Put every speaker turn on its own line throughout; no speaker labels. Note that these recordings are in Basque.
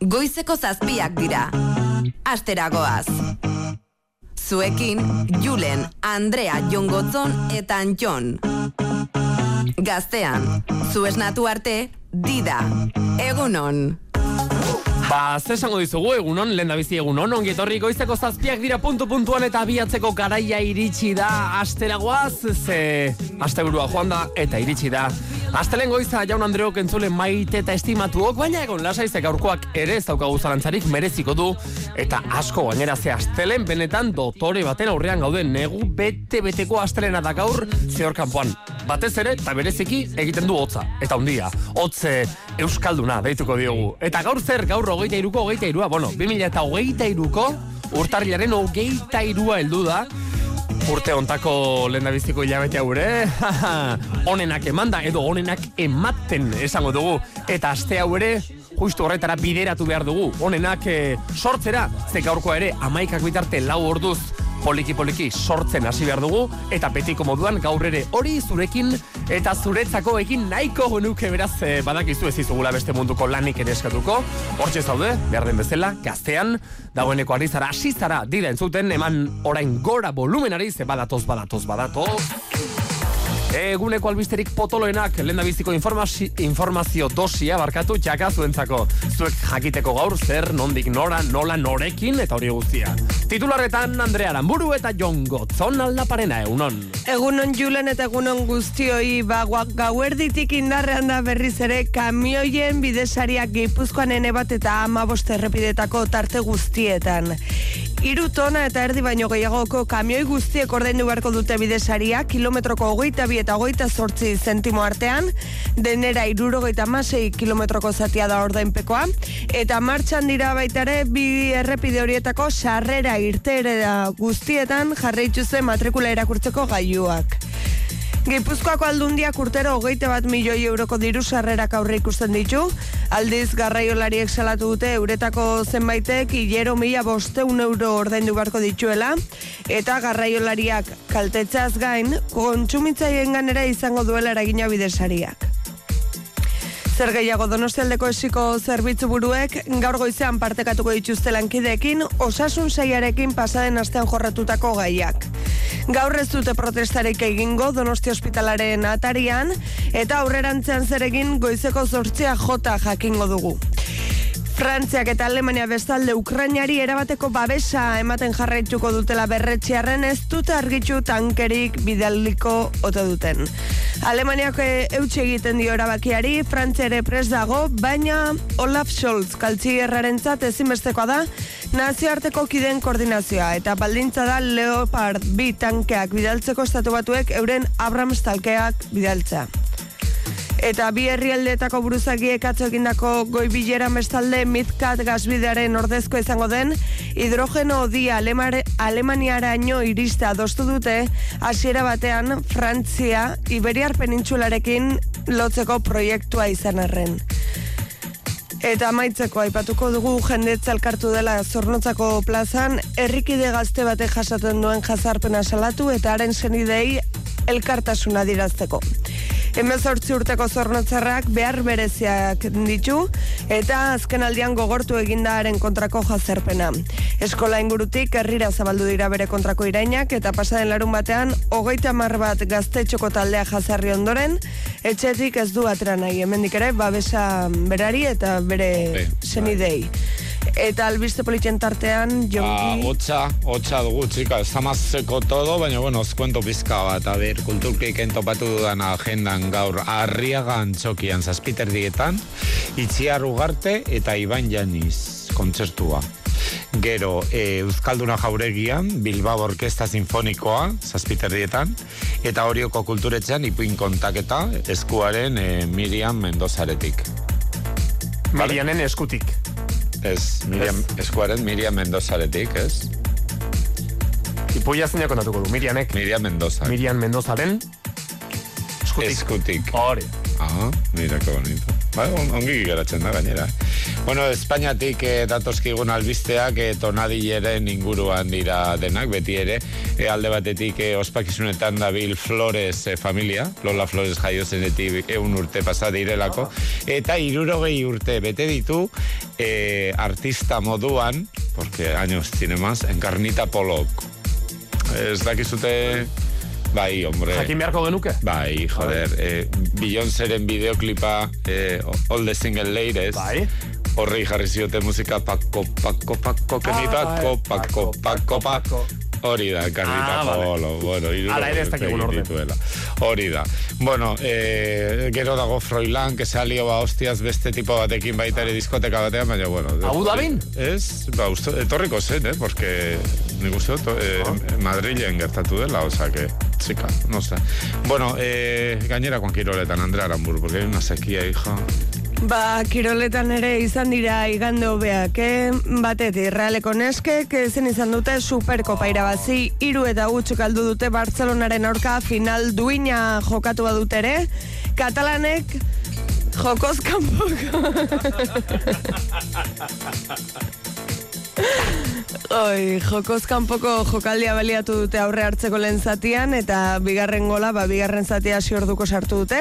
Goizeko zazpiak dira. Asteragoaz. Zuekin, Julen, Andrea, Jongotzon eta Antxon. Gaztean, zu esnatu arte, dida. Egunon.
Ba, ze esango dizugu egunon, lehen bizi egunon, ongi etorri goizeko zazpiak dira puntu puntuan eta abiatzeko garaia iritsi da asteragoaz, ze asteburua joan da eta iritsi da. Astelen goiza jaun Andreok entzule maite eta estimatuok, baina egon lasaizek aurkoak ere ez daukagu zarantzarik mereziko du, eta asko gainera ze astelen benetan dotore baten aurrean gauden negu bete-beteko astelena da gaur zehor kanpoan. Batez ere, eta bereziki egiten du hotza, eta hundia, hotze euskalduna deituko diogu. Eta gaur zer, gaur hogeita iruko, hogeita irua, bueno, 2000 eta hogeita iruko, urtarriaren hogeita irua heldu da, urte ontako lendabiziko hilabete haure, onenak emanda edo onenak ematen esango dugu. Eta aste hau justu horretara bideratu behar dugu. Onenak e, sortzera, ze gaurkoa ere, amaikak bitarte lau orduz poliki-poliki sortzen hasi behar dugu, eta betiko moduan gaur ere hori zurekin eta zuretzako egin nahiko genuke beraz e, badakizu ez izugula beste munduko lanik ere eskatuko. Hortxe zaude, behar den bezala, gaztean, dagoeneko ari zara, hasi zara, dira entzuten, eman orain gora volumenari, ze badatoz, badatoz, badatoz. Eguneko albisterik potoloenak lenda biziko informazio, informazio dosia barkatu txaka zuentzako. Zuek jakiteko gaur zer, nondik nora, nola norekin eta hori guztia. Titularretan Andrea Aramburu eta Jon Gotzon aldaparena egunon.
Egunon Julen eta egunon guztioi baguak gauerditik indarrean da berriz ere kamioien bidesariak gipuzkoan ene bat eta ama errepidetako tarte guztietan. Iru tona eta erdi baino gehiagoko kamioi guztiek ordaindu beharko dute bidesaria, kilometroko hogeita bi eta hogeita sortzi zentimo artean, denera iruro masei kilometroko zatia da ordainpekoa, eta martxan dira baitare bi errepide horietako sarrera irtere guztietan jarraitzu zen matrikula erakurtzeko gaiuak. Gipuzkoako aldundiak urtero hogeite bat milioi euroko diru sarrerak aurre ikusten ditu. Aldiz garraiolariek salatu dute euretako zenbaitek hilero mila bosteun euro ordaindu barko dituela. Eta garraiolariak kaltetzaz gain, kontsumitzaien ganera izango duela eragina bidesariak. Zer gehiago donostialdeko esiko zerbitzu buruek gaur goizean partekatuko dituzte lankideekin osasun saiarekin pasaden astean jorratutako gaiak. Gaur ez dute protestarik egingo donosti ospitalaren atarian eta aurrerantzean zer egin goizeko zortzia jota jakingo dugu. Frantziak eta Alemania bestalde Ukrainari erabateko babesa ematen jarraituko dutela berretxiarren ez dute argitxu tankerik bidaliko ote duten. Alemaniak eutxe egiten dio erabakiari, Frantzia ere pres dago, baina Olaf Scholz kaltzi erraren zat ezinbestekoa da nazioarteko kiden koordinazioa eta baldintza da Leopard bi tankeak bidaltzeko estatu batuek euren Abrams talkeak bidaltza. Eta bi herrialdetako buruzagiek atzo egindako goi bilera mestalde Mizkat gazbidearen ordezko izango den hidrogeno di Alemaniara ino irista adostu dute hasiera batean Frantzia Iberiar penintxularekin lotzeko proiektua izan arren. Eta amaitzeko aipatuko dugu jendetza elkartu dela zornotzako plazan, herrikide gazte bate jasaten duen jazarpena salatu eta haren zenidei elkartasuna dirazteko. Hemen urteko zornotzarrak behar bereziak ditu eta azken aldian gogortu egindaaren kontrako jazerpena. Eskola ingurutik herrira zabaldu dira bere kontrako irainak eta pasaden larun batean hogeita mar bat gaztetxoko taldea jazarri ondoren etxetik ez du atera nahi. Hemendik ere babesa berari eta bere bai, senidei. Eta albiste politxen tartean, jongi...
Ah, otxa, otxa dugu, txika, zamazeko todo, baina, bueno, os cuento pizka bat, a ber, kulturkik entopatu dudan agendan gaur, arriagan txokian zazpiter dietan, itziar ugarte eta iban janiz kontzertua. Gero, e, Euskalduna jauregian, Bilbao Orkesta Sinfonikoa, zazpiter dietan, eta horioko kulturetzean ipuin kontaketa, eskuaren e, Miriam Mendozaretik.
Mirianen eskutik.
Ez, Miriam, eskuaren Miriam Mendozaretik, ez?
Ipuia zineko natuko du, Mirianek.
Miriam Mendoza.
Miriam Mendozaren eskutik.
Eskutik.
Hore.
Ah, mira, que bonito. Ba, on- ongi geratzen da gainera. Bueno, Espainiatik eh, datozkigun albisteak eh, tonadileren inguruan dira denak, beti ere. Eh, alde batetik eh, ospakizunetan dabil Flores eh, familia, Lola Flores jaio eun urte pasa direlako, eta irurogei urte bete ditu eh, artista moduan, porque años tiene más, Encarnita Polok. Ez dakizute... Bai, hombre.
Jakin beharko genuke?
Bai, joder, eh, Beyoncéren videoklipa eh, All the Single Ladies.
Bai.
Horri jarri ziote musika pako, pako, pako, kemi
Ah,
pako,
bai.
pako, pako, pako. Hori da, karrita
Ah, vale.
polo, bueno, hiru
Hala ere ez dakigun orden.
dituela. Hori da. Bueno, eh, gero dago Froilán, que salio ba hostiaz beste tipo batekin baita ere diskoteka batean, baina bueno.
Abu Dhabin?
Ez, ba, uste, etorriko zen, eh, porque nik uste dut, eh,
Ah.
Madrilen gertatu dela, o sea que, chica, no sé. Bueno, eh, gainera con Kiroletan, Andrea Aramburu, porque hay una sequía, hija.
Ba, kiroletan ere izan dira igande hobeak, eh? Batetik, realeko neskek zen izan dute superkopa irabazi, hiru eta gutxuk aldu dute Bartzelonaren aurka final duina jokatu badut ere, katalanek jokoz Oi, jokoz kanpoko jokaldia baliatu dute aurre hartzeko lehen zatian, eta bigarren gola, ba, bigarren zatia hasi orduko sartu dute.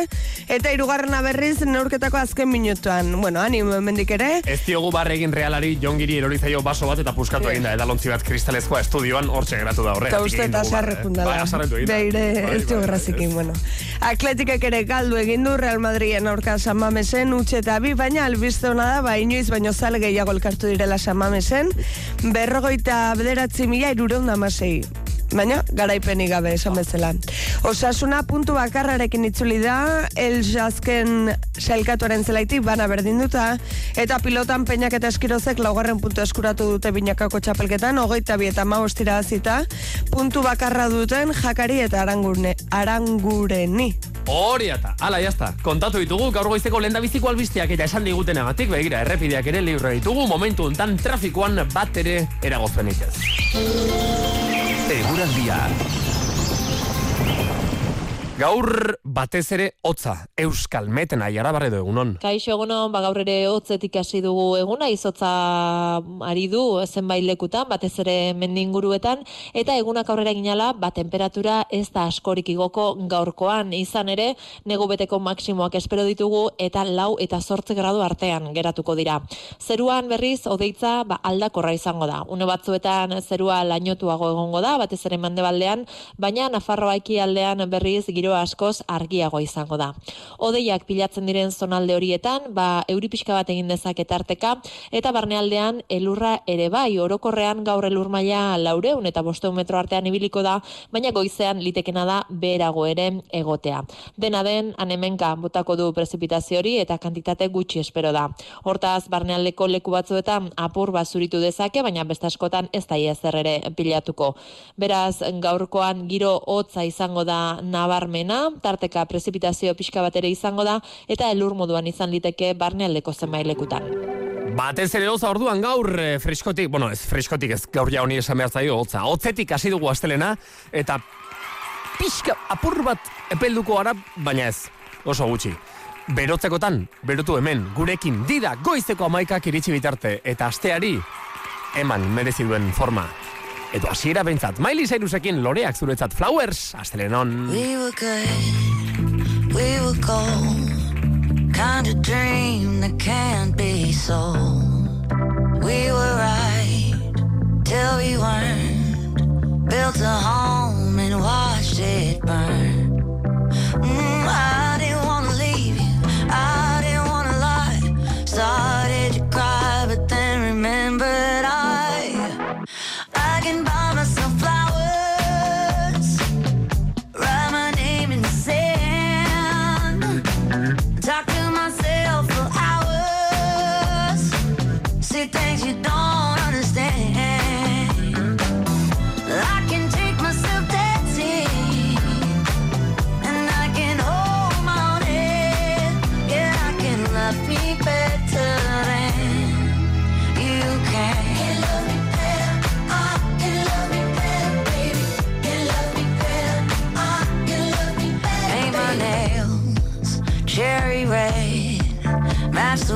Eta hirugarrena berriz neurketako azken minutuan. Bueno, animo hemendik ere,
Ez diogu barregin realari jongiri erori zaio baso bat eta puskatu egin da edalontzi bat kristalezkoa estudioan hortxe geratu da horre.
Eta uste eta sarre jundala.
Da.
Beire, ez du errazikin, bueno. Atletikek ere galdu egin du Real Madriden aurka San Mamesen, utxe eta bi, baina albiste hona da, ba, inoiz baino zale gehiago elkartu direla San Mamesen, berrogeita bederatzi mila irureun damasei. Baina, garaipenik gabe esan bezala. Osasuna puntu bakarrarekin itzuli da, el jazken sailkatuaren zelaitik bana berdinduta, eta pilotan peinak eta eskirozek laugarren puntu eskuratu dute binakako txapelketan, hogeita bi eta maostira azita, puntu bakarra duten jakari eta arangurne, arangureni.
Hori eta, ala, jazta. Kontatu ditugu, gaur goizeko lehen biziko albisteak eta esan diguten agatik, begira, errepideak ere libre ditugu, momentu hontan trafikoan bat ere eragozpenik ez.
Eguraldia.
Gaur batez ere hotza, euskal meten aiara barredo egunon.
Kaixo egunon, ba gaur ere hotzetik hasi dugu eguna, izotza ari du zenbait lekutan, batez ere mendinguruetan, eta egunak aurrera ginala, ba temperatura ez da askorik igoko gaurkoan, izan ere, negu beteko maksimoak espero ditugu, eta lau eta zortze gradu artean geratuko dira. Zeruan berriz, odeitza, ba aldakorra izango da. Une batzuetan zerua lainotuago egongo da, batez ere mandebaldean, baina Nafarroa aldean berriz giro askoz argiago izango da. Odeiak pilatzen diren zonalde horietan, ba euri pixka bat egin dezake tarteka eta barnealdean elurra ere bai orokorrean gaur elur maila laureun eta bosteun metro artean ibiliko da, baina goizean litekena da beherago ere egotea. Dena den, anemenka botako du prezipitazio hori eta kantitate gutxi espero da. Hortaz, barnealdeko leku batzuetan apur bat zuritu dezake, baina beste askotan ez da ere pilatuko. Beraz, gaurkoan giro hotza izango da nabarmena, tarteka prezipitazio pixka bat ere izango da, eta elur moduan izan liteke barnealdeko zenbait lekutan.
Batez ere hotza orduan gaur eh, freskotik, bueno, ez freskotik ez gaur ja honi esan behar zaio hotza. Hotzetik hasi dugu astelena eta pixka apur bat epelduko gara, baina ez, oso gutxi. Berotzekotan, berotu hemen, gurekin dida goizeko amaikak iritsi bitarte eta asteari eman merezi duen forma. Edo hasiera bentzat, Miley Cyrusekin loreak zuretzat flowers, astelenon.
We were good, we were gold. Kind of dream that can't be sold. We were right till we weren't. Built a home and watched it burn. Mm,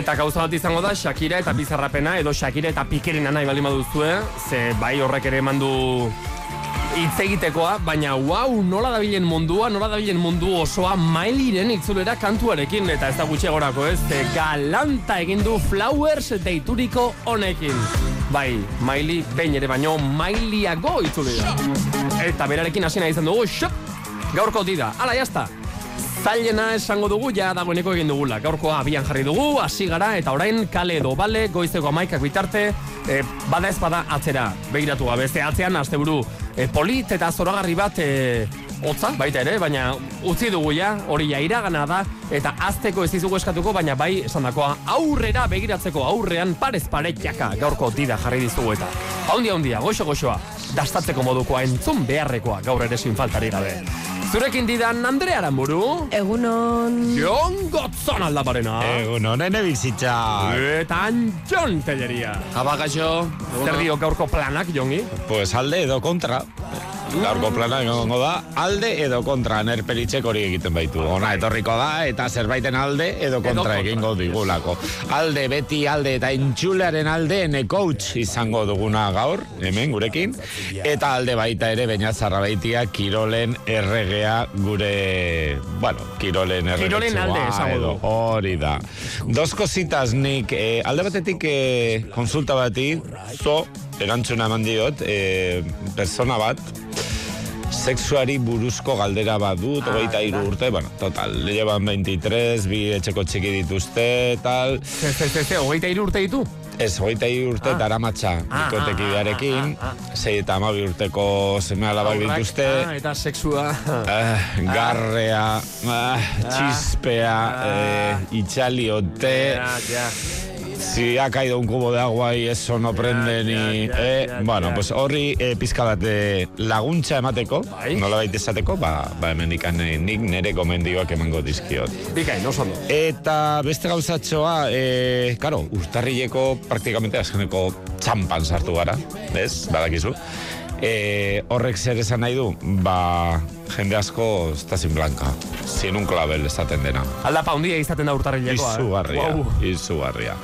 Eta gauza bat izango da Shakira eta bizarrapena edo Shakira eta Pikerina nahi bali maduzue, ze bai horrek ere emandu hitz egitekoa, baina wow, nola dabilen mundua, nola dabilen mundu osoa mailiren itzulera kantuarekin, eta ez da gutxegorako ez, ze galanta egin du Flowers deituriko honekin. Bai, maili, behin ere baino, mailiago itzulera. Eta berarekin hasi nahi izan dugu, xup, gaurko dida, ala, jazta. Zailena esango dugu, ja dagoeneko egin dugula. Gaurkoa abian jarri dugu, hasi gara, eta orain kale edo bale, goizeko amaikak bitarte, e, bada ez bada atzera, begiratu gabe, ez atzean, asteburu e, polit eta zoragarri bat, e, hotza, baita ere, baina utzi dugu ja, hori ja iragana da, eta azteko ez dizugu eskatuko, baina bai esandakoa aurrera begiratzeko aurrean parez pare jaka gaurko dida jarri dizugu eta. Haundia, haundia, goxo goxoa, dastatzeko modukoa entzun beharrekoa gaur ere sin faltari gabe. Zurekin didan Andrea Aramburu,
Egunon...
Jon Gotzon aldaparena,
Egun honen bizitza.
eta Jon Telleria.
Abakaixo,
Zer dio gaurko planak, Jongi?
Pues alde edo kontra. Gaurko plana egongo da, alde edo kontra, nerperitzek hori egiten baitu. Ona etorriko da, eta zerbaiten alde edo kontra egingo digulako. Alde, beti alde, eta intxulearen alde, coach izango duguna gaur, hemen gurekin. Eta alde baita ere, baina zarrabaitia, kirolen erregea gure, bueno, kirolen errege
Kirolen alde du.
Hori da. Dos cositas nik, eh, alde batetik eh, konsulta bati, zo, erantzuna eman diot, eh, persona bat, sexuari buruzko galdera bat dut, hogeita hiru urte, bueno, total, llevan 23, bi etxeko txiki dituzte, tal,
Ze, ze, ze, ze, hogeita hiru urte ditu?
ez, hogeita urte
Ah.
daramatza
Ah,
bikotekidearekin,
ah, ah,
sei eta amabi urteko seme alabak dituzte,
ah, eta sexua.
Eh, garrea, ah, txispea, eh, itxaliote,
Ja, ja.
Si ha caído un cubo de agua y eso no prende ni... eh, bueno, pues horri eh, pizka bat eh, laguntza emateko,
Bai.
nola baita esateko, ba, ba hemen eh, nik nere gomendioak emango dizkiot.
Bikain, oso ondo.
Eta beste gauzatxoa, eh, karo, urtarrileko praktikamente azkeneko txampan sartu gara, bez, badakizu. Eh, horrek zer esan nahi du, ba, jende asko está sin blanca, sin un clavel esaten dena.
Aldapa handia izaten da urtarrilekoa. eh?
Izugarria,
Wow.
izugarria.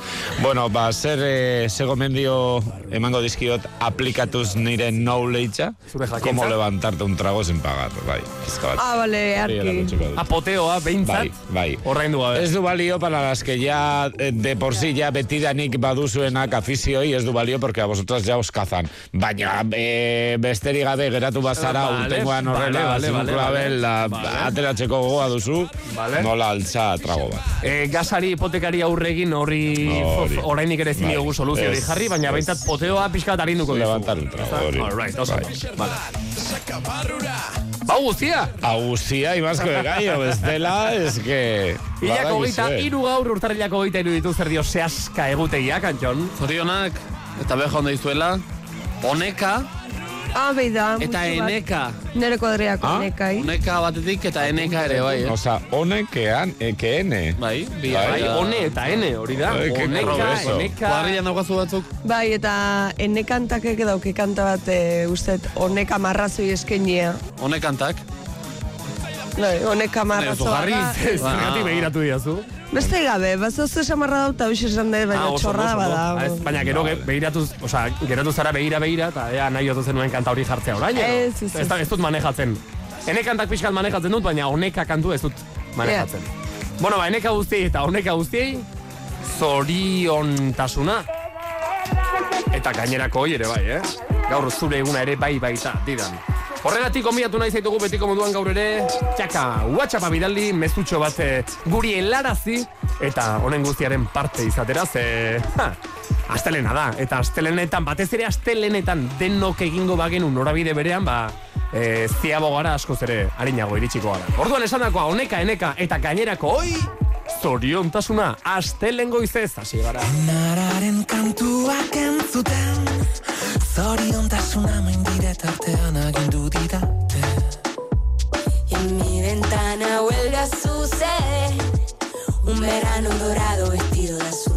Bueno, ba, zer, eh, ze gomendio emango dizkiot aplikatuz nire knowledge
Zure jakintza.
como levantarte un trago sin pagar, bai, bat.
Ah, bale,
Hori
arki.
Apoteoa, behintzat.
Bai, bai.
Gabe.
Ez du balio para las que ya eh, de por sí ya betidanik baduzuenak afizioi, ez du balio porque a vosotras ya os cazan. Baina eh, besterik gabe geratu bazara
Vale,
urtengoan
vale,
horrela
vale, vale,
klabel,
vale.
da,
Vale.
ateratzeko gogoa duzu,
Vale.
nola altza trago bat.
E, gasari hipotekari aurregin horri of, orainik ere ezin
Bai.
diogu soluzio hori jarri, baina
ez.
baintat poteoa pixka bat arinduko dizu.
Levantar un trago, hori.
Alright, oso.
Bai.
Vale. Bau guztia!
Aguzia, imazko de gaio, bestela, ez que...
Ilako
badakizue.
iru gaur urtarrilako hogeita iru ditu zer dio zehaska egutegiak, Antxon.
Zorionak, eta beha onda izuela, oneka
Ah, behi da.
eta eneka.
Nere kodreako
Ah?
nekai.
Oneka batetik eta eneka ere, bai, eh?
Osa, honekean, ekeene.
Bai, bi
Bai,
Bai, one eta ene, hori da.
Ai, que
Oneka,
progreso.
eneka...
Kuadrilan daukazu batzuk?
Bai, eta ene kantakek dauke kanta bat, e, ustet, honek amarrazoi eskenia.
Honekantak.
Bai, honek amarrazo
Zugarri,
bada.
zergatik begiratu diazu.
Beste gabe, bazozu esamarra dau, eta hoxe esan dut, baina
Ah, oso,
txorra
oso, oso.
bada.
Ah, ez, Baina gero ge- begiratu, osea, geratu zara begira begira, eta ea nahi otu zenuen kanta hori jartzea orain.
Ez, ez, ez.
ez dut manejatzen. Ene kantak pixkat manejatzen dut, baina honeka kantu ez dut manejatzen. Bueno, ba, eneka guztiei eta honeka guztiei, zoriontasuna. Eta gainerako hoi ere bai, eh? Gaur zure eguna ere bai baita, didan. Horregatik onbiatu nahi zaitugu betiko moduan gaur ere, txaka, whatsappa bidaldi, mezutxo bat eh, guri helarazi, eta honen guztiaren parte izatera, ze, ha, astelena da, eta astelenetan, batez ere astelenetan denok egingo bagenu norabide berean, ba, e, ziabo gara askoz ere harinago iritsiko gara. Orduan esandakoa, honeka, eneka, eta gainerako, oi, zoriontasuna, astelen goizez, hasi gara.
Nararen kantuak entzuten Zoriontasuna maindire tartean agindu didate.
Y en mi ventana vuelve a suceder Un verano dorado vestido de azul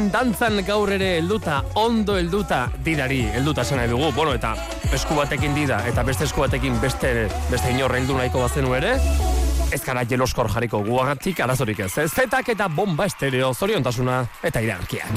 Egin dantzan gaur ere helduta, ondo helduta didari, helduta esan nahi dugu. Bueno, eta esku batekin dida, eta beste esku batekin beste, beste inor heldu nahiko bazenu ere, ez gara jeloskor jarriko guagatik arazorik ez. Zetak eta bomba estereo, zoriontasuna eta iragarkiak.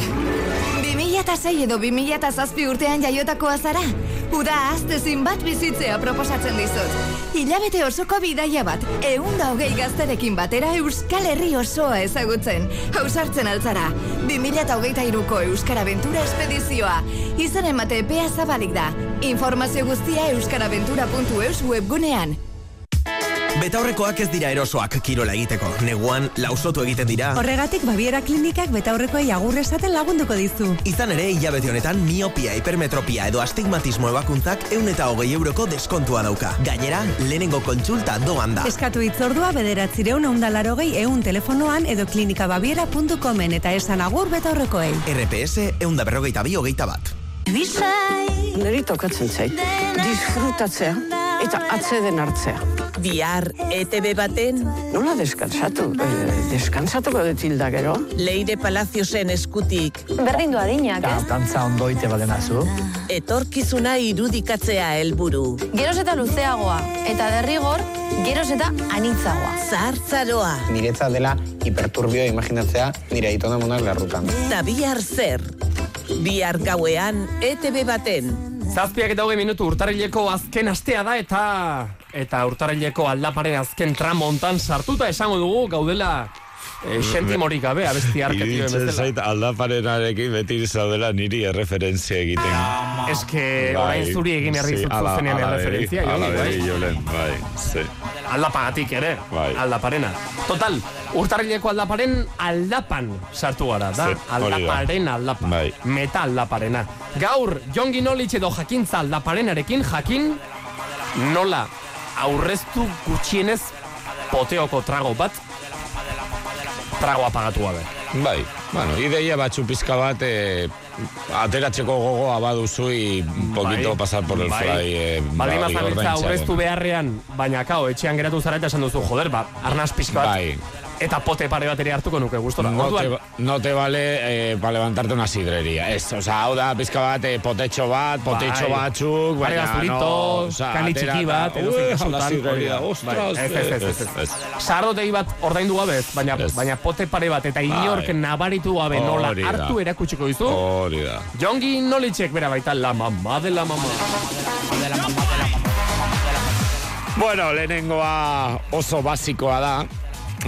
2006 edo 2007 urtean jaiotakoa zara? Uda aztezin bat bizitzea proposatzen dizut. Hilabete osoko bidaia bat, eun da hogei gazterekin batera Euskal Herri osoa ezagutzen. Hausartzen altzara, 2008 iruko Euskara Ventura Espedizioa. Izan emate epea zabalik da. Informazio guztia euskaraventura.eus webgunean.
Betaurrekoak ez dira erosoak kirola egiteko. Neguan lausotu egiten dira.
Horregatik Baviera Klinikak betaurrekoei agur esaten lagunduko dizu.
Izan ere, hilabete honetan miopia, hipermetropia edo astigmatismo ebakuntzak eun eta hogei euroko deskontua dauka. Gainera, lehenengo kontsulta doan da.
Eskatu itzordua bederatzireun ondalarogei eun telefonoan edo klinikabaviera.comen eta esan agur betaurrekoei.
RPS eun da berrogeita bi hogeita bat.
Neri tokatzen zait, disfrutatzea eta atzeden hartzea.
Bihar ETV baten
Nola deskansatu? Eh, deskansatuko dut hilda gero?
Leire Palaziosen eskutik
Berdin du adinak, ez?
Dantza ondoite badenazu.
etorkizuna irudikatzea helburu.
Geroz eta luzeagoa, eta derrigor, geroz eta anitzagoa.
Zartzaroa,
Niretzat dela hiperturbio imaginatzea nire aitona monak larrutan.
eta bihar zer. Bihar gauean ETV baten.
Zazpiak eta hogei minutu urtarrileko azken astea da eta eta urtarrileko aldaparen azken tramo hontan sartuta esango dugu gaudela e, sentimorik gabe abesti arketioen bezala.
zait aldaparenarekin beti zaudela niri erreferentzia egiten.
Ez que orain zuri egin herri
Sí,
zuzenean erreferentzia,
ala
bai?
Jolen, bai, sí.
Aldapagatik ere,
Bai.
aldaparena. Total, urtarrileko aldaparen aldapan sartu gara, da?
Sí,
aldaparen aldapa.
Bai.
Meta aldaparena. Gaur, Jongi Nolich edo jakintza aldaparenarekin jakin nola aurreztu gutxienez poteoko trago bat trago apagatu gabe.
Bai, bueno, ideia batzu pizka bat eh, ateratzeko gogoa baduzu i poquito pasar por el
Bai.
fly eh,
Baldin
ba,
bazabiltza
ordaintzearen.
aurreztu beharrean, baina kao, etxean geratu zara eta esan duzu, joder, ba, arnaz pixka bat,
Bai.
Eta pote pare bat ere hartuko nuke gustora.
No te,
Orduan,
no te vale eh, para levantarte una sidrería. Ez, o sea, hau da pizka bat eh, potetxo bat, potetxo
Bai.
batzuk, baina no, o sea,
kani txiki bat, edo zein
la ostras,
ez, ez, ez, bat ordaindu gabe baina, baina pote pare bat eta inork
Bai.
nabaritu gabe nola hartu erakutsiko dizu.
Hori da.
Jongi Nolitzek bera baita la mamá de la mamá.
Bueno, lehenengoa oso basikoa da,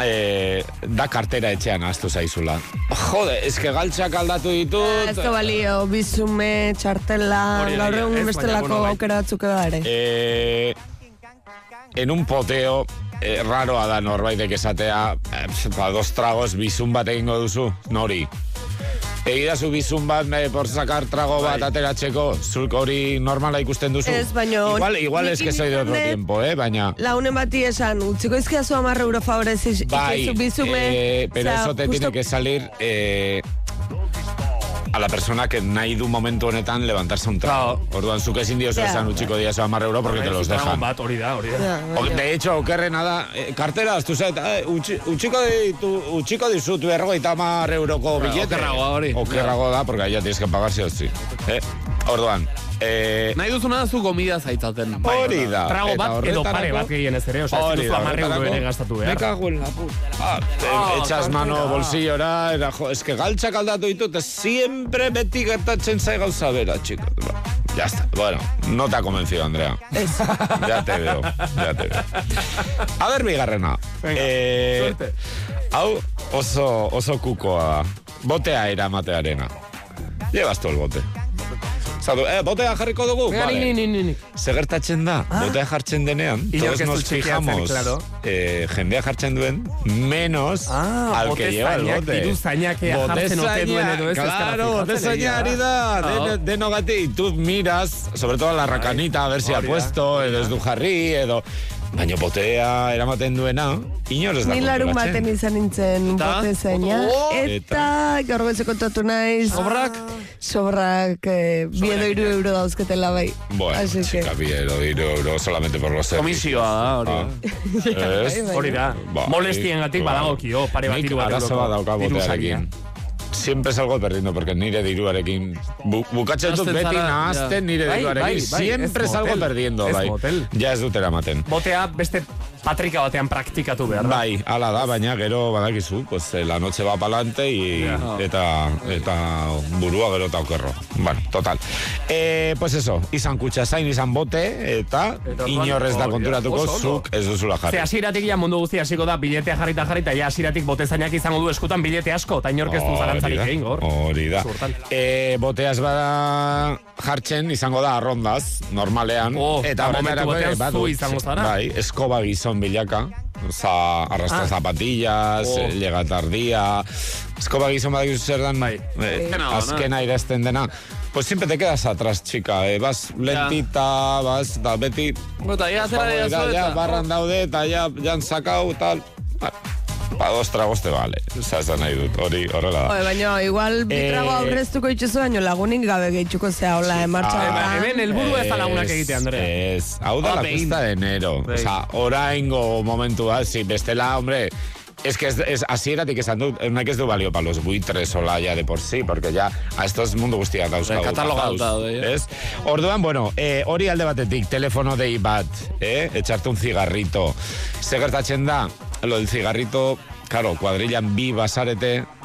eh, da kartera etxean astu zaizula. Jode, eske galtzak aldatu ditut.
Ez da balio, bizume, txartela, gaur egun
ez,
bestelako aukera batzuk da ere.
Eh, en un poteo, eh, raroa da norbaitek esatea, eh, ba, dos tragos bizun bat egingo duzu, nori. Egidazu bizun bat, eh, por sacar trago bat ateratzeko, zuk hori normala ikusten duzu.
Ez, baino,
Igual, igual es que soy de otro tiempo, eh, baina...
Launen bati esan, utziko izkiazu amarre euro favorez
Bai,
ikizu bizume.
eh, pero
osea,
eso te
justo-
tiene que salir eh, a la persona que nahi du momentu honetan levantarse un trago. Orduan, zuk ezin diozu
Ja.
esan utxiko diazo amar euro porque te los dejan.
Bat, hori da, hori da.
Ja,
O, de hecho, okerrena da, eh, karteraz, tu zait, eh, utxi, utxiko, ditu, utxiko dizut berrogeita amar euroko billete.
okerragoa hori.
Okerrago da, porque ya tienes que pagar si hosti. Eh? Orduan, eh,
Nahi duzuna da zu gomida zaitzaten.
hori da.
Trago
Eta
bat edo pare bat gehienez ere, osea, ez duzu amarre euro
horretarako,
ere gastatu
Me
behar.
cago en la puta. Ah,
Ah,
echas mano bolsillora, era, jo, es que galtzak aldatu ditut, ez siempre beti gertatzen zai gauza bera, chicos. Ba, Ya está. Bueno, no te ha convencido, Andrea. ya te veo, ya te veo. A ver, bigarrena.
Venga,
Eh,
suerte.
Hau oso, oso kukoa. Botea eramatearena. Llevas todo el bote. Zatu, eh, botea jarriko dugu?
Venga,
Vale.
ni, ni, ni, ni.
Ze gertatzen da, botea jartzen denean, todos nos fijamos
claro.
eh, jendea jartzen duen, menos
Ah,
al que lleva el bote.
diruzainak ea jartzen ote duen edo ez,
Claro,
fijatzen
botezaina
egia.
ari da,
Ah.
de, de nogati, y tú miras, sobre todo la racanita, a ver si ha puesto, edo ez du jarri, edo... Baina botea eramaten duena, inor ez da
Ni larun
kontrolatzen.
baten izan nintzen
Eta?
bote zaina.
Oh,
Eta gaur goize kontatu naiz.
Sobrak?
Sobrak, eh, bi edo iru euro dauzketela bai.
Bueno,
Así que-
chica, biero, euro, solamente por los servicios.
Komisioa da, hori.
Ah. Ez?
Hori da.
Ba,
Molestiengatik
nik-
badagokio, pare bat hiru bat
arazo bat dauka botearekin. Siempre salgo perdiendo, porque nire diruarekin... Bu, bukatzen dut beti nahazten nire
Bai,
diruarekin.
bai, bai,
Siempre salgo
motel,
perdiendo, bai.
motel.
Ja ez dut eramaten.
Botea beste patrika batean praktikatu behar. da.
Bai, ala da, baina gero badakizu, pues, eh, la noche va palante y, eta, eta burua gero eta okerro. Bueno, total. Eh, pues eso, izan kutsa zain, izan bote, eta,
orduan,
inorrez da konturatuko zuk ez duzula jarri.
Ze hasieratik ja mundu guztia hasiko da biletea jarrita jarrita ja hasieratik botezainak izango du eskutan bilete asko eta inork ez du
da,
egin gor.
Hori da. E, boteaz bada jartzen izango da arrondaz, normalean.
Oh,
eta
momentu batean zu izango zara.
Bai, eskoba gizon bilaka. Oza, arrastra
Ah.
zapatillas,
Oh.
eh, llega tardia. Eskoba gizon badakizu zer dan, bai.
Azkena,
azkena irezten dena. Pues siempre te quedas atrás, chica. Eh, vas lentita, vas, da, beti...
Bota, dira,
ja,
eta...
barran daude, eta ja, ja han sakau, tal... Ba, ba, dos tragos te vale. Osa, esan nahi dut, hori, horrela da.
Oe, baina igual bi
Eh,
trago aurreztuko itxuzu baino lagunik gabe gehituko zea hola emartxa
Ah,
hemen helburua ez da lagunak egitea, Andrea.
Ez, hau da
Ah,
la cuesta de enero.
Behin.
Osa, oraingo momentua, si bestela, hombre, Es que es, es hasieratik esan dut, honek ez du balio pa los buitres sola ya de por sí, porque ya a estos mundu guztiak dauzkagu.
Katalogatuta
papaus,
daude, ja.
Ez? Orduan, bueno, eh, hori alde batetik, telefono dei bat, eh? echarte un cigarrito. Ze gertatzen da, lo del cigarrito, claro, cuadrillan bi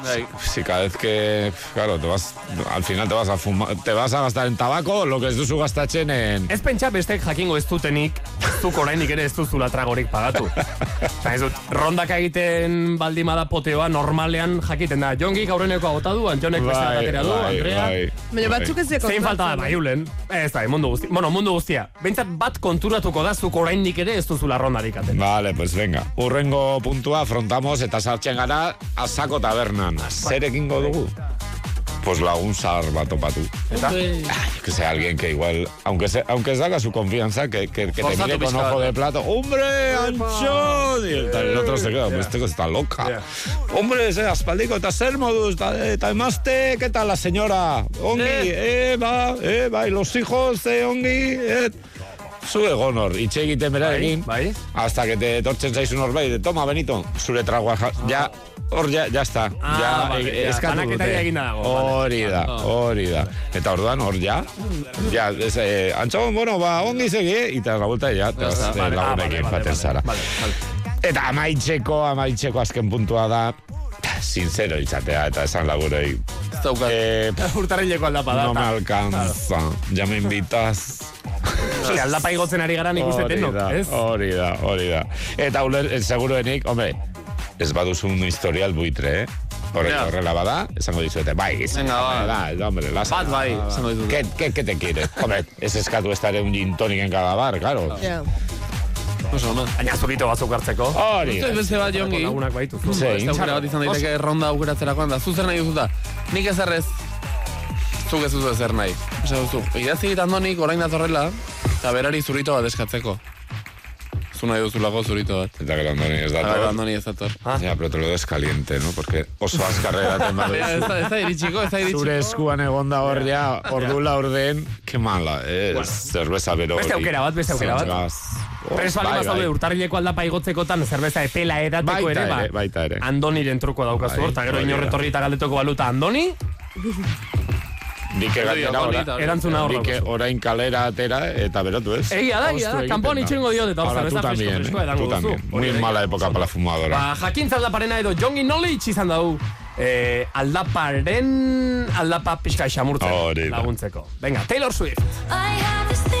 basarete, si cada vez que, claro, te vas, al final te vas a fumar, te vas a gastar en tabaco, lo que ez duzu gastatzen en...
Ez pentsa bestek jakingo ez dutenik, zuk orainik ere ez duzula tragorik pagatu. Eta ez dut, rondak egiten baldimada poteoa normalean jakiten da. Jongi gaurreneko agota du, Antonek beste bat atera du,
bai,
Andrea.
bai.
Baina batzuk ez dira
Zein falta da,
kontatzen,
bai, ulen. Ez da, mundu guztia. Bueno, mundu guztia. Bentsat bat konturatuko da, zuk oraindik ere ez duzula rondarik aten.
Vale, pues venga. Urrengo puntua afrontamos eta sartzen gara azako tabernan. Zer egingo dugu? Pues lagun zahar bat topatu.
Eta?
Ay, que sea alguien que igual, aunque, se, aunque saca su confianza, que, que, que te mire con ojo de plato. ¡Hombre, Ancho! Y el, el otro se queda, este está loca. Hombre, ze, aspaldiko, eta zer moduz, eta, eta emazte, ¿qué tal la señora? Ongi, eh, ba, eh, bai, los hijos, eh, ongi, eh, Zu egon hor, itxe egiten berarekin,
bai,
hasta que te tortzen zaizun horbait, de, toma, Benito, zure tragoa, ja, ja, hor, ja, está.
Ah,
ja,
vale,
e- eskatu dute.
eginda dago,
Hori da, hori da. Eta orduan, hor, ja, ja, ez, eh, antxo, bueno, ba, ongi segi, eta la vuelta, ja, eh,
vale, ah,
lagunekin
vale, vale,
zara.
vale, vale.
Eta amaitzeko, amaitzeko azken puntua da, sincero izatea, eta esan laburei. Eh,
Urtarrileko aldapa da.
no me
eta-
alcanza, ja me invitas.
Hori, aldapa igotzen ari gara nik uste
Hori
tenok,
da,
ez?
hori da, hori da. Eta uler, eh, seguruenik, hombre, ez baduzu un historial buitre, eh? Horre,
Ja.
horrela bada, esango dizuete, bai,
Venga, ba.
da, hombre, lasa.
Bat bai, esango dizute.
¿Qué, qué, ¿Qué te quieres? Hombre, ez eskatu estar un gin tonic en cada bar, claro.
Ja.
Oso, no?
Baina zurito batzuk hartzeko.
Hori
Uste
da.
beste bat jongi.
Lagunak baituzu.
Ze,
Beste aukera bat izan daiteke ronda aukeratzerakoan da. Zu zer nahi duzuta? Nik ezerrez. Zuk ez duzu ezer nahi. Esa duzu, idazi egit andonik orain datorrela, eta berari zurito bat eskatzeko. Zu nahi duzulako zurito bat.
Eta gero andoni ez
Eta gero
dator.
andoni ez dator.
Ja, pero te lo des caliente, ¿no? Porque oso azkarrera
Ja, Ez da, ez da iritsiko, ez da iritsiko.
Zure eskuan egon da hor ja, ordula orden, que mala, eh? Zerbeza bero
Beste
hori.
aukera bat, beste aukera bat.
Oh,
Prez bali
bai,
bazaude
bai.
urtarrileko aldapa igotzekotan zerbeza epela edateko
Baita
ere, ba,
ere, baita ere.
Andoniren truko daukazu
Bai,
hor, eta gero inorretorri eta galdetuko baluta Andoni,
Dike gainera
hori.
erantzuna hor
Dike orain kalera atera eta berotu ez.
Egia da, egia da, kanpoan
da.
itxoingo diot eta hor
Ahora
fresko, edango
tú
duzu.
también.
Hori
Muy mala época para la fumadora.
Ba, jakintza aldaparena edo jongi knowledge izan dugu. Eh, aldaparen aldapa pixka xamurtzen
da.
laguntzeko. Venga, Taylor Swift.
I have this thing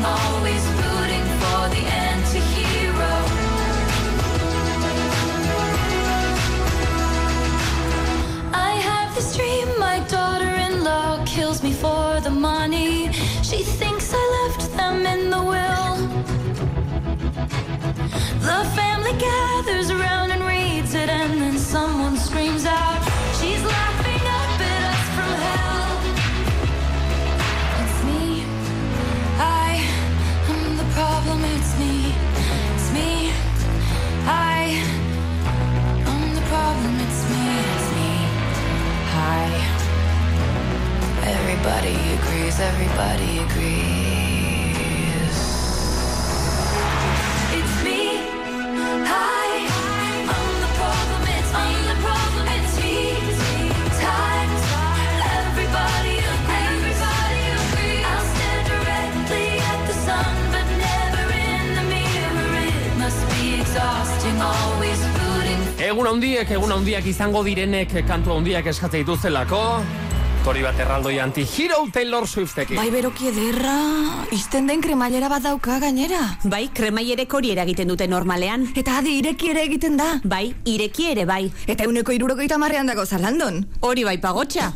Always rooting for the anti-hero. I have this dream, my daughter-in-law kills me for the money. She thinks I left them in the will. The family gathers around and reads it, and then someone screams out, She's laughing Everybody agrees. Everybody agrees. It's me. Hi. I'm the problem. It's me. the problem. It's me. Times. Everybody agrees. Everybody agrees. I'll stare directly at the sun, but never in the mirror. It must be exhausting. Always rooting
Egun handiek, egun handiak izango direnek kantu handiak eskatzen dituztelako. Tori bat erraldoi anti-hero Taylor Swiftekin.
Bai beroki ederra, izten den kremailera bat dauka gainera.
Bai, kremaierek hori eragiten dute normalean.
Eta adi ireki ere egiten da.
Bai, ireki ere bai.
Eta euneko irurogeita marrean dago zalandon.
Hori bai pagotxa.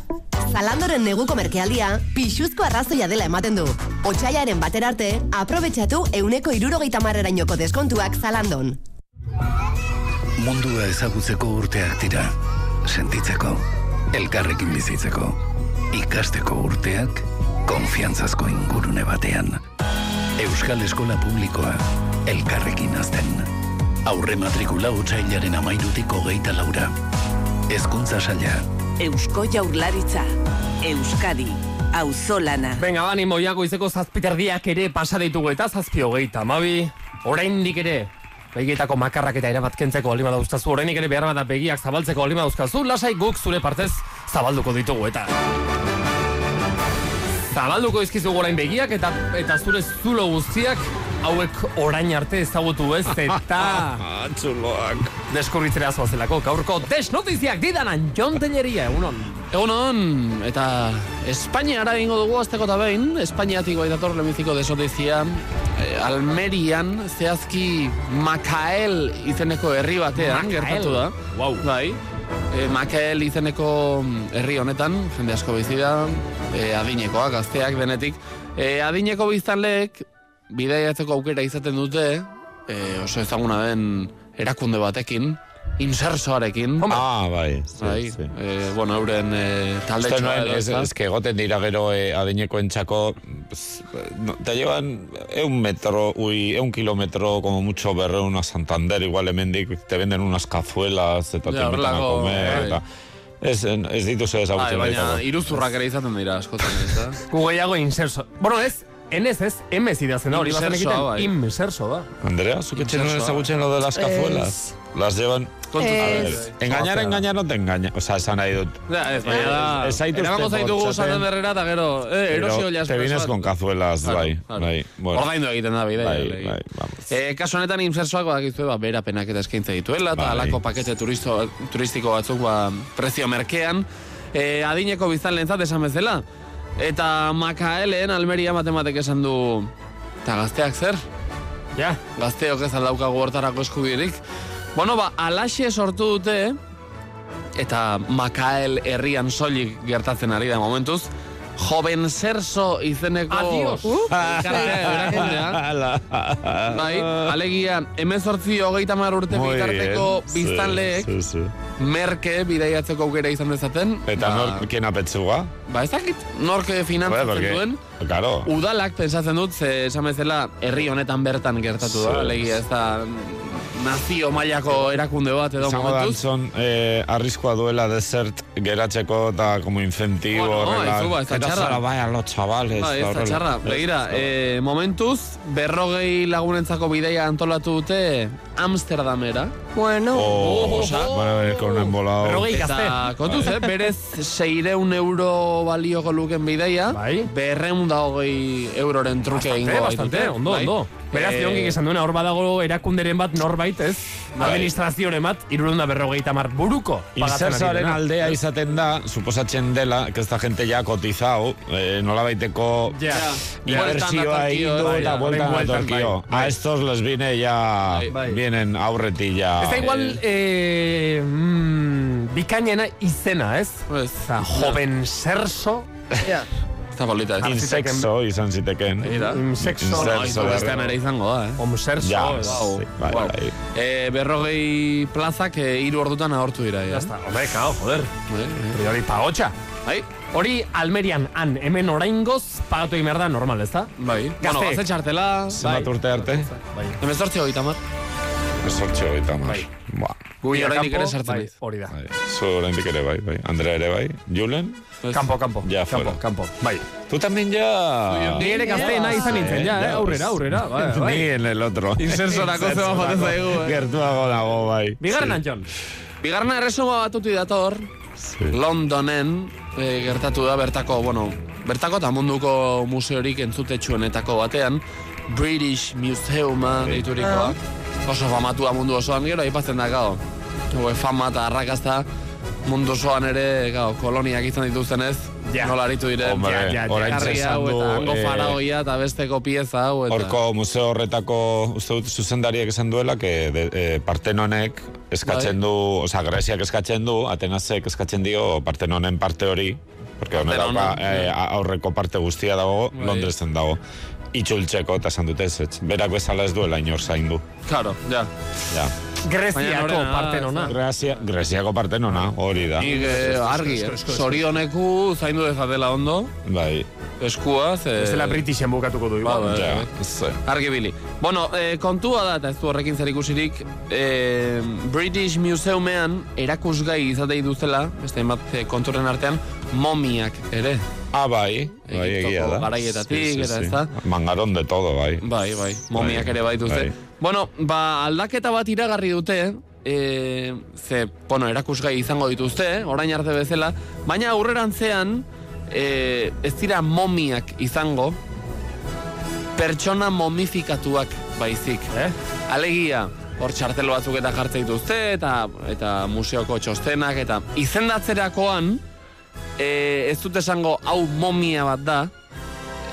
Zalandoren neguko merkealdia pixuzko arrazoia dela ematen du. Otsailaren batera arte, aprobetxatu euneko irurogeita marrerainoko deskontuak Zalandon.
Mundua ezagutzeko urteak dira. Sentitzeko, elkarrekin bizitzeko. Ikasteko urteak, konfiantzazko ingurune batean. Euskal Eskola Publikoa, elkarrekin azten. Aurre matrikula otsailaren amairutik hogeita laura. Hezkuntza saila,
Eusko Jaurlaritza. Euskadi. Auzolana.
Venga, bani moiago izeko zazpiterdiak ere pasa ditugu eta zazpi hogeita. Mabi, oraindik ere, begietako makarrak eta erabat kentzeko alima dauzkazu, oraindik ere behar bat begiak zabaltzeko alima dauzkazu, lasai guk zure partez zabalduko ditugu eta... Zabalduko izkizugu orain begiak eta eta zure zulo guztiak hauek orain arte ezagutu ez eta...
Txuloak.
Deskurritzera zoazelako, gaurko desnotiziak didanan Jon Telleria, egunon.
Egunon, eta Espainiara ingo dugu azteko eta behin, Espainiatik bai dator lemiziko desotizia, eh, Almerian, zehazki Makael izeneko herri batean,
Makael?
gertatu da.
Wow.
Bai. E, Makael izeneko herri honetan, jende asko bizi da, e, adinekoak, gazteak denetik. E, adineko biztanleek, bidaiatzeko aukera izaten dute, e, oso ezaguna den erakunde batekin, insersoarekin.
Ah, bai.
Bai, eh, bueno, euren eh, talde
Uste nuen, ez, ez que egoten dira gero eh, adineko entxako, pues, no, te llevan un metro, uy, un kilómetro, como mucho berreun a Santander, igual hemendik, te venden unas cazuelas, eta te
Ja,
invitan a comer,
bai.
eta... Ez, ez dituzu
Bai,
ezagutzen
baina iruzurrak ere izaten dira askotan, ez da?
Gu gehiago inserso. Bueno, ez, enez ez, emez idazten da, hori bazen egiten,
bai.
inserso da.
Andrea, ¿su que no
Insersoa.
ezagutzen lo de las cazuelas? Las llevan... Ver,
Ez.
engañar, engañar no te engaña. O sea, esan nahi dut.
Ja, ez, baina da,
Ez zaituzte
eramango zaitugu
bortxaten,
Santanderrera eta gero, eh, erosio
pero
jasper.
Te vienes con cazuelas,
Claro,
bai,
claro.
bai. Bueno.
Ordaindu egiten da bidea.
Bai, bai, vamos.
Eh, kasu honetan insersoak badakizue ba, berapenak eta eskaintza dituela, eta
Bai.
alako pakete turisto, turistiko batzuk ba, prezio merkean. Eh, adineko biztan lehentzat esan bezala. Eta Makaelen Almeria matematek esan du, eta gazteak zer?
Ja.
Gazteok ez aldaukagu hortarako eskubirik. Bueno, ba, alaxe sortu dute, eta Makael herrian soilik gertatzen ari da momentuz, Joven Serso izeneko
Adios.
erakundea. Bai, alegia, emezortzi hogeita mar urte
Muy
bitarteko biztanleek
sí, sí.
merke bidaiatzeko aukera izan dezaten.
Eta
ba,
nor, kien apetzuga?
Ba, ez dakit, norke finantzatzen
porque-
duen.
Claro.
Udalak pensatzen dut, ze esan bezala, herri honetan bertan gertatu da,
Sí.
alegia ez da nazio mailako erakunde bat edo
Izango
momentuz.
dantzon, eh, arriskoa duela desert geratzeko eta como incentivo
Bueno,
horrela.
aizu ba, ez da
Eta
txarra.
zara, bai, a los chavales.
Ba, ez da txarra. Begira, e, momentuz, berrogei lagunentzako bideia antolatu dute Amsterdamera.
Bueno.
O, van a venir con un embolado.
Berrogei gazte.
Eta kontuz, eh, berez seireun euro balioko luken bideia,
bai.
berreun da hogei euroren truke
Bastante,
egingo
bastante,
baitute,
ondo,
bai.
ondo. Beraz,
Eh,
eh, esan duena, hor badago erakunderen bat norbait, ez?
Bai.
Administrazioen bat, irurunda berrogeita mar buruko.
Insersoaren aldea izaten da, suposatzen dela, que esta gente ya cotizado, eh, nola baiteko
Ja.
inversioa egin du
bai,
eta
bai,
vueltan
bueltan,
atorkio.
bai,
A estos les viene ya,
Bai.
Vienen aurreti ya.
Ez da igual, eh, mm, bikainena izena, ez?
Ez.
Oza, joven serso.
Ez da polita, ez.
Insexo izan ziteken.
Insexo.
No, izu bestean ere izango da, eh.
Homserso.
Ja,
ez.
sí, bai,
Wow.
bai.
Eh, berrogei plazak eh, hiru ordutan agortu dira,
Ya
ja.
está, hombre, cao, joder.
Bai, bai.
Priori pagotxa.
Bai,
Hori Almerian han, hemen oraingoz pagatu egin behar da normal, ez da?
bai. Bueno,
Gazte.
gazte txartela,
Zenbat urte arte?
Bai.
emezortzi hogeita mar.
Esortxo eta mar.
Bai.
Ba.
Gu
Mira,
oraindik ere sartzen
bai,
naiz.
Hori da.
Bai. Zu oraindik ere bai, bai. Andrea ere bai. Julen?
Kampo, kampo.
Ja,
kampo,
fuera.
kampo. Bai.
Tú también ya...
Ni ere gazteena izan nintzen, ja, eh? Aurrera, aurrera. Bai, bai.
Ni en el otro.
Insersorako zeba joaten zaigu, eh.
Gertuago dago, bai.
Bigarren Antxon.
Bigarna erresuma batuti dator,
Sí.
Londonen eh, gertatu da bertako, bueno, bertako eta munduko museorik entzutetsuenetako batean, British Museuma deiturikoa. Oso famatua mundu osoan, gero aipatzen da, gau. Hau, fama eta arrakazta mundu osoan ere, gau, koloniak izan dituztenez,
Ja.
nola aritu diren.
Hombre,
Ja, ja, ja.
hau eta hango
eh,
faraoia eta besteko pieza hau eta...
Horko museo horretako, uste dut zuzendariak esan duela, que de, eh, Partenonek eskatzen
Bai.
du, oza, Greziak eskatzen du, Atenasek eskatzen dio Partenonen parte hori, porque honen
Partenona,
dauka eh, aurreko parte guztia dago,
Bai.
Londresen dago. Itxultzeko eta esan dute ez, ez. Berak bezala ez duela inor zaindu.
Claro, ja.
Ja.
Greziako
norena,
partenona.
Grazia, Greziako Partenona, hori da.
Nik eh, argi, eh. Zorioneku zaindu dezatela ondo,
Bai,
eskua, ze...
Ez dela Britishen bukatuko du,
Ba,
igual.
ba,
ja, ze.
Argi bili. Bueno, eh, kontua da, eta ez du horrekin zer ikusirik, eh, British Museumean erakusgai izatei duzela, beste hainbat eh, konturen artean, momiak ere.
Ah, bai, bai, egia da.
garaietatik, eta ez da?
Mangaron de todo, bai.
Bai, bai, momiak
Bai,
ere baituzte.
bai.
Bueno, ba, aldaketa bat iragarri dute, e, ze, bueno, erakusgai izango dituzte, orain arte bezala, baina aurrerantzean, e, ez dira momiak izango, pertsona momifikatuak baizik.
Eh?
Alegia, hor txartel batzuk eta jartze dituzte, eta, eta museoko txostenak, eta izendatzerakoan, e, ez dute esango hau momia bat da,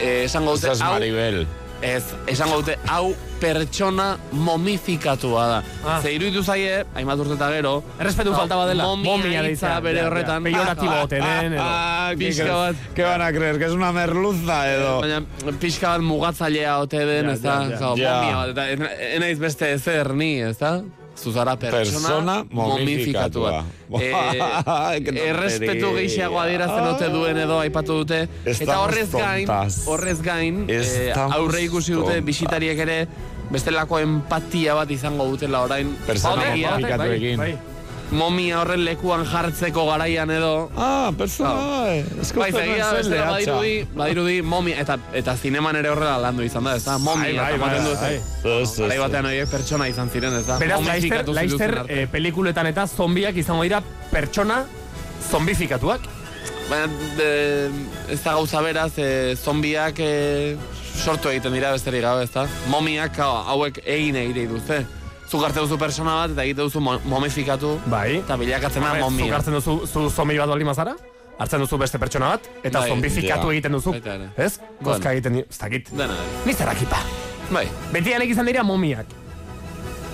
e, esango dute hau...
Maribel.
Ez, esango dute, hau pertsona momifikatua da.
Ah.
Ze iruditu zaie, hainbat urte eta gero,
Errespetu
hau,
falta badela.
Momia,
deitzea,
bere
ja.
horretan.
Peyoratibo ote den, edo.
Ah,
Pixka
¿qué-
bat.
¿Qué van a creer? ¿Que es una merluza edo?
Baina pixka bat mugatzailea ote den, ez da? Momia bat, eta ez- ez naiz beste ezer ni, ez da? Zuzara pertsona,
Persona momifikatua.
Eh,
Qué tontería.
errespetu gehiago adierazten ote duen edo aipatu dute. Eta horrez gain,
tontas.
horrez gain, eh,
Estamos
aurre ikusi dute
tontas.
bisitariek ere bestelako empatia bat izango dutela orain.
Persona
Alegia,
momifikatuekin.
Bai,
momia horren lekuan jartzeko garaian edo.
Ah, persona, eh.
Bai, zegia,
es el
bestela
de hacha.
badirudi, badirudi momia, eta, eta zineman ere horrela landu izan da, ez da? Momia,
bai, bai, bai, bai.
Ez.
batean horiek pertsona izan ziren, ez da?
Beraz, Laister,
Momifikatu
Laister
zituzten arte.
eh, pelikuletan eta zombiak izango dira pertsona zombifikatuak.
Baina ez da gauza beraz, e, zombiak e, sortu egiten dira besterik gabe, ez da? Momiak hau- hauek egin egite dituzte. Zuk hartzen duzu persona bat eta egite duzu mo- momifikatu
Bai.
eta bilakatzen da
Zuk
momia.
hartzen duzu zu zombi bat bali mazara, hartzen duzu beste pertsona bat, eta
Bai,
zombifikatu
ja.
egiten duzu. Ez?
Bueno.
Gozka egiten, ez dakit.
Dena,
Nizarakipa.
bai.
Beti izan dira momiak.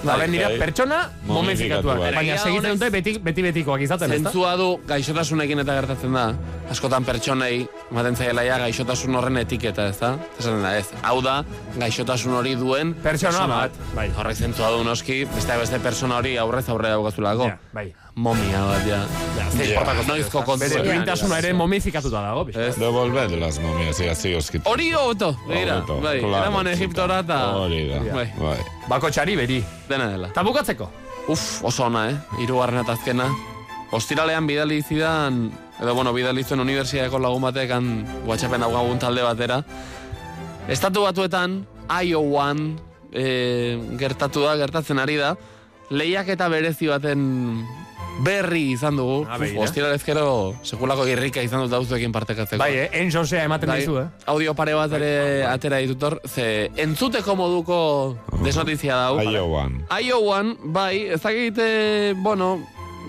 Bai,
Bai, dira
bai.
pertsona momifikatuak.
Momifikatuak.
Baina segitzen dute beti, beti betikoak izaten, ez da?
Zentzua du gaixotasunekin eta gertatzen da. Askotan pertsonei, ematen zaiela ja gaixotasun horren etiketa, ez da? Esaten da, ez. Hau da, gaixotasun hori duen
Pertsona bat, bai.
Horrek zentzua du noski, beste beste pertsona hori aurrez aurre daukazulako.
Ja, bai.
Momia bat, ja.
ze importako
Noizko kontu.
Bere ere momifikatuta dago, pixka.
Ez.
Devolved las momias os quito.
Hori begira.
Hobeto,
Bai, eraman. Egiptora eta...
Hori da,
Bai,
bai.
Bako txari beri.
dena dela.
Eta bukatzeko.
Uf, oso ona, eh? Hirugarrena eta azkena. Ostiralean bidali zidan, edo bueno, bidali zuen unibertsiadeko lagun batekan WhatsAppen daukagun talde batera. Estatu batuetan, Iowan, e, gertatu da, gertatzen ari da, lehiak eta berezi baten berri izan dugu.
Ah.
Ostira ezkero, sekulako irrika izan dut dauzuekin partekatzeko.
Bai, eh? Enzosea ematen
Bai,
dizu, eh?
Audio pare bat ere atera ditutor, ze entzuteko moduko desnotizia dau.
Iowan.
Iowan, bai, ezagite, bueno,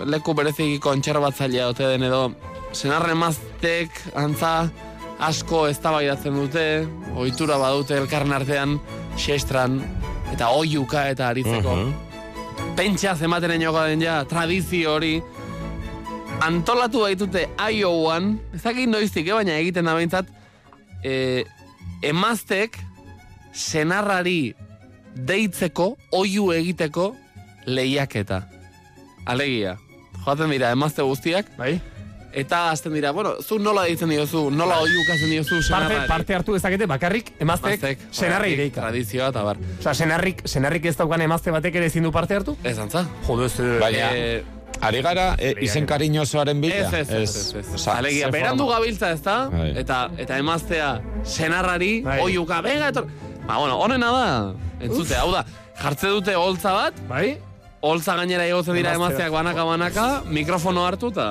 leku berezi kontserbatzailea ote den edo, senarren maztek, antza, asko eztabaidatzen dute, ohitura badute elkarren artean, xestran, eta oiuka eta aritzeko. Pentsa zematen enoka den ja, tradizio hori, antolatu baitute Iowan, ezakit noiztik, eh, baina egiten da behintzat, eh, emaztek senarrari deitzeko, oiu egiteko lehiaketa. Alegia. Joaten dira, emazte guztiak.
Bai.
Eta azten dira, bueno, zu nola deitzen diozu, nola oiukatzen diozu
Parte,
senarrari.
parte hartu dezakete bakarrik emaztek senarri deika.
Tradizioa eta bar.
Osea, senarrik, senarrik ez daukan emazte batek ere ezin du parte hartu?
Ez antza.
Jodo, ez...
Baina,
Eh,
ari gara, e, izen kariñosoaren bila?
Ez, ez, ez, ez, ez.
Osa,
Alegia, berandu gabiltza ez da,
Bai.
eta, eta emaztea senarrari,
Bai.
oiuka, venga, etor... Ba, bueno, honena da, entzute, hau da, jartze dute holtza bat,
bai?
Holtza gainera igotzen dira
Emazteak.
emazteak banaka-banaka, mikrofono hartu eta...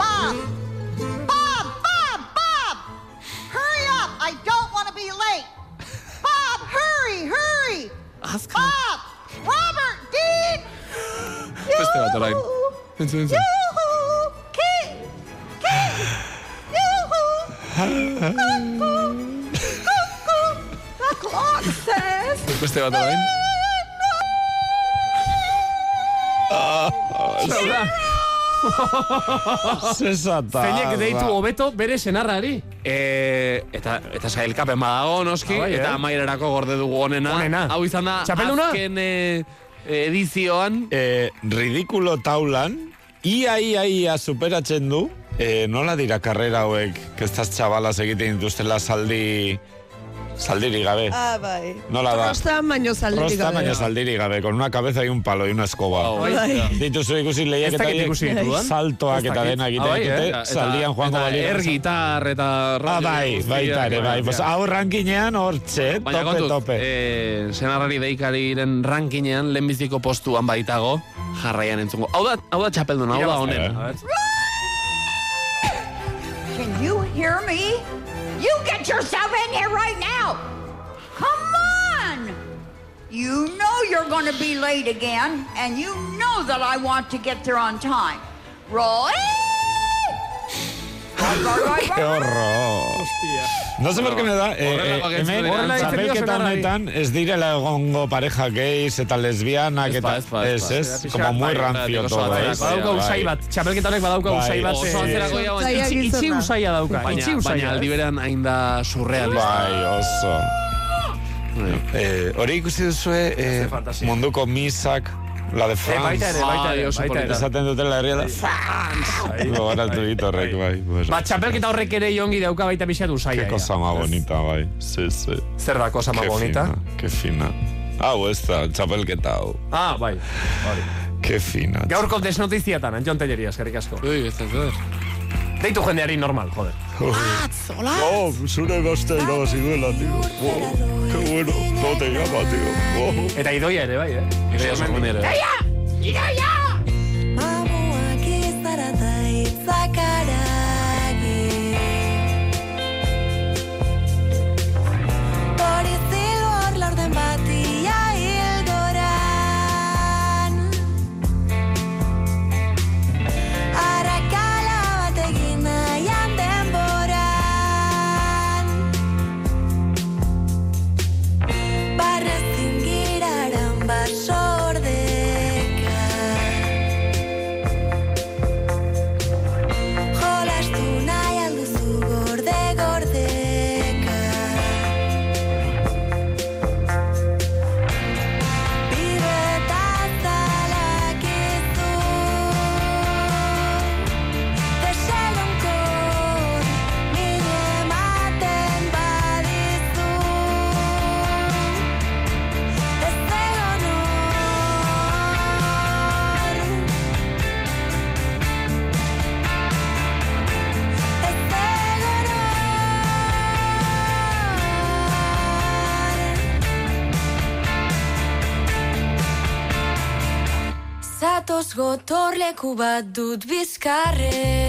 Bob! Bob! Bob! Bob! Hurry up! I don't want to be late! Bob, hurry! Hurry! Bob! Robert! Dean!
Beste bat orain. Entzu, entzu.
Yoo-hoo! Kate! Kate! Yoo-hoo! Cuckoo! Cuckoo! The clock says...
Beste bat orain.
Zezata.
Zeinek deitu hobeto bere senarrari.
E, eta eta sailkapen badago noski,
Ah, bai, eh?
eta amaierarako gorde dugu onena.
Onena.
Hau izan da,
Txapelduna?
azken eh, edizioan,
Eh, ridikulo taulan, ia, ia, ia superatzen du, eh, nola dira karrera hauek, kestaz txabalas egiten dituztela saldi, saldiri gabe.
Ah, bai.
Nola da?
Rosta baino zaldirik
Rosta
gabe.
baina saldiri gabe, con una cabeza y un palo y una escoba.
Oh,
bai.
Dituzu ikusi lehiak
Ez
eta
ikusi ditudan.
saltoak
Ez
eta
dakit.
dena egiten
Ah, bai,
dute,
eh?
eta,
saldian joango
eta
balira.
er gitar eta
Ah,
rollo
bai,
guztiak,
baita ere, bai. Pues,
bai.
hau rankinean hortxe,
Baina
tope, tope.
eh, senarrari deikariren rankinean lehenbiziko postuan baitago jarraian entzungo. Hau da, hau da txapelduna, hau da honen.
Can you hear me? You get yourself in here right now! Come on! You know you're going to be late again, and you know that I want to get there on time. Roy!
Qué horror. No sé por qué me da, eh, eh, hemen
gentzuen erantzun.
txapelketa
Horrela
honetan ez direla egongo pareja gays eta lesbianak
Ez
eta
ez ez, pa.
ez, como muy
Bai,
rancio
bai,
todo,
bai,
ez.
Badauka
Bai.
usai bat, txapelketa honek badauka
Bai.
usai bat.
Oso
eh,
antzerako ja, baina
itxi, itxi
gizona.
usaia dauka.
Baina,
itxi
baina
usaia.
aldi berean hain da surrealista.
Bai, oso. Eh, hori ikusi duzue eh, munduko misak, la de
Eh,
France.
baita ere, baita
Ai,
ere,
oso
baita ere.
polita.
Esaten dutela herria da France. Gogoratu dit horrek, bai. pues,
Ba, txapelketa horrek ere jongi dauka baita pixat usaia.
Qué cosa más bonita, bai. Sí, sí.
Zer da cosa más
Qué
bonita?
Qué fina. Hau, ez da, txapelketa hau.
Ah, bai. Hori.
Qué fina.
Gaurko desnotiziatan, Antion Telleria, eskerrik asko.
Ui, ez ez ez.
Deitu jendeari normal, joder.
Oh, zure gazte irabazi duela, tío. Wow, qué bueno. No te llama, tío. Wow.
Eta idoia ere, bai, eh?
Idoia oso
Idoia
ere.
Mamuak izarata itzakaragi gotorleku bat dut bizkarrean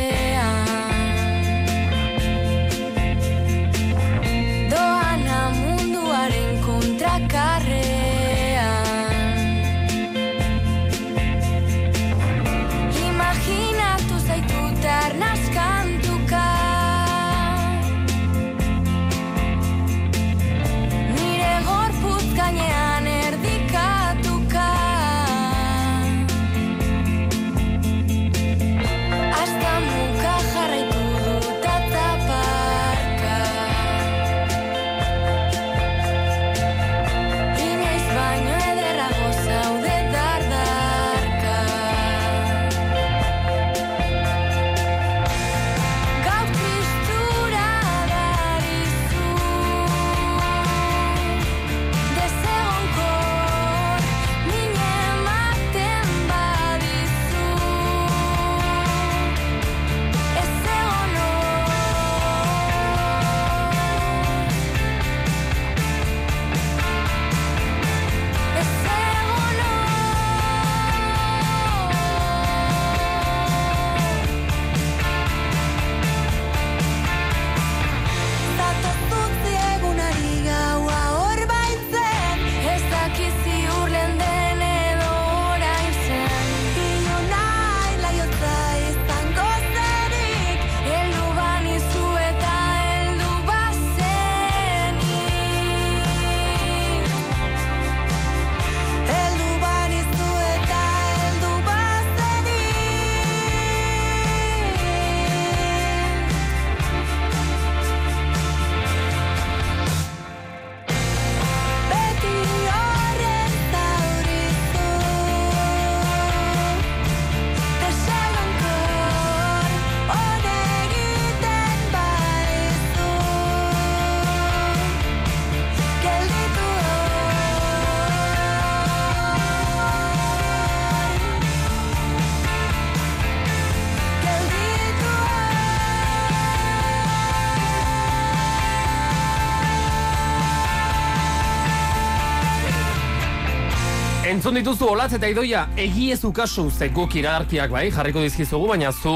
Entzun dituzu olatz eta idoia egiezu kasu ze guk iragarkiak bai jarriko dizkizugu baina zu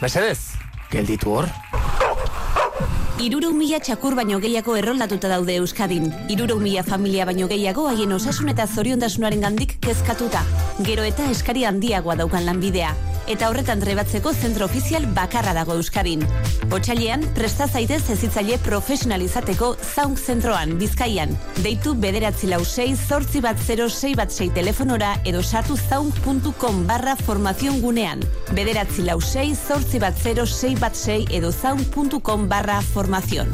mesedez gelditu hor
Iruruk mila txakur baino gehiago erroldatuta daude Euskadin. Iruruk mila familia baino gehiago haien osasun eta zoriontasunaren gandik kezkatuta. Gero eta eskari handiagoa daukan lanbidea. Eta horretan trebatzeko zentro ofizial bakarra dago Euskadin. Otsailean, presta zaitez ezitzaile profesionalizateko zaunk zentroan, bizkaian. Deitu bederatzi lau sei, zortzi bat zero, sei bat sei telefonora edo sartu zaunk.com barra formazion gunean. Bederatzi lau sei, zortzi bat zero, sei bat sei edo zaunk.com barra formazion.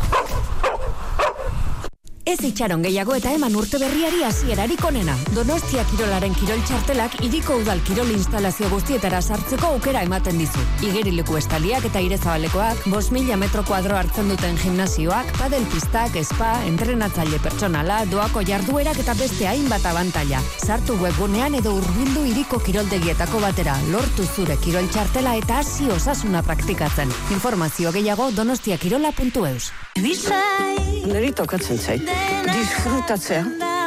Ez itxaron gehiago eta eman urte berriari hasierarik onena. Donostia Kirolaren kirol txartelak iriko udal kirol instalazio guztietara sartzeko aukera ematen dizu. Igerileku estaliak eta irezabalekoak, bos mila metro kuadro hartzen duten gimnasioak, padel pistak, spa, entrenatzaile pertsonala, doako jarduerak eta beste hainbat abantaila. Sartu webgunean edo urbildu iriko kiroldegietako batera, lortu zure kirol txartela eta hasi osasuna praktikatzen. Informazio gehiago donostiakirola.eus.
Neri tokatzen zait. Disfrutatzea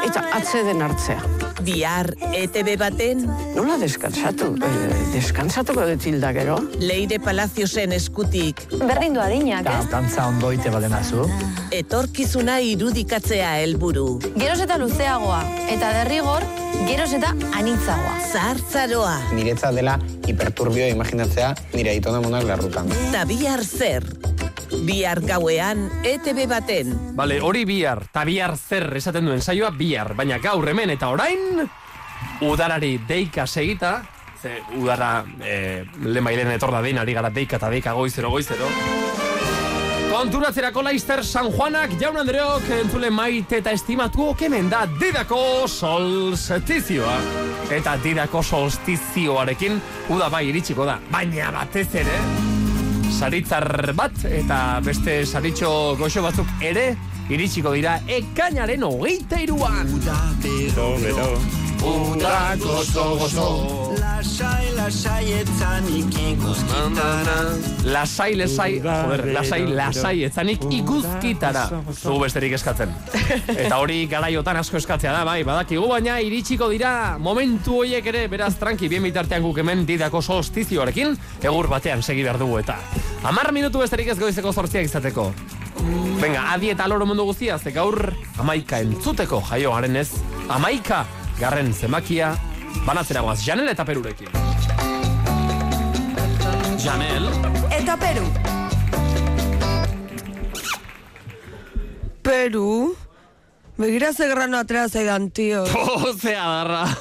eta atzeden hartzea.
Bihar ETB baten
Nola deskansatu? Eh, deskansatuko dut hilda gero?
Leire Palaziosen eskutik
Berdin du adinak, ez?
Dantza ondoite badenazu.
etorkizuna irudikatzea helburu.
Geroz eta luzeagoa, eta derrigor, geroz eta anitzagoa.
Zartzaroa.
Niretzat dela hiperturbio imaginatzea nire aitona monak larrutan.
Ta bihar zer? Bihar gauean ETB baten.
Bale, hori bihar, ta bihar zer esaten duen saioa bihar, baina gaur hemen eta orain udarari deika segita, ze udara e, lemailen etorda dein ari gara deika eta deika goizero goizero. Konturatzerako laister San Juanak jaun Andreok entzule maite eta estimatu hemen da didako solstizioa. Eta didako solstizioarekin uda bai iritsiko da, baina batez ere saritzar bat eta beste saritxo goxo batzuk ere iritsiko dira ekainaren hogeita iruan.
Bero, bero.
Uda gozo, gozo.
Lasai, lasai etzanik ikuskitara
Lasai, lasai, joder, lasai, lasai, etzanik iguzkitara. Zugu besterik eskatzen. Eta hori garaiotan asko eskatzea da, bai, badakigu, baina iritsiko dira momentu hoiek ere, beraz, tranqui, bien bitartean guk hemen didako solstizioarekin, egur batean segi behar dugu eta. Amar minutu besterik ez goizeko zortziak izateko. Venga, adi eta loro mundu guztia, ze gaur amaika entzuteko jaio garen ez. Amaika garren zemakia, banatzera goaz, Janel eta Perurekin. Janel.
Eta Peru. Peru? Begira ze grano atera zaidan, tio.
Pozea darra.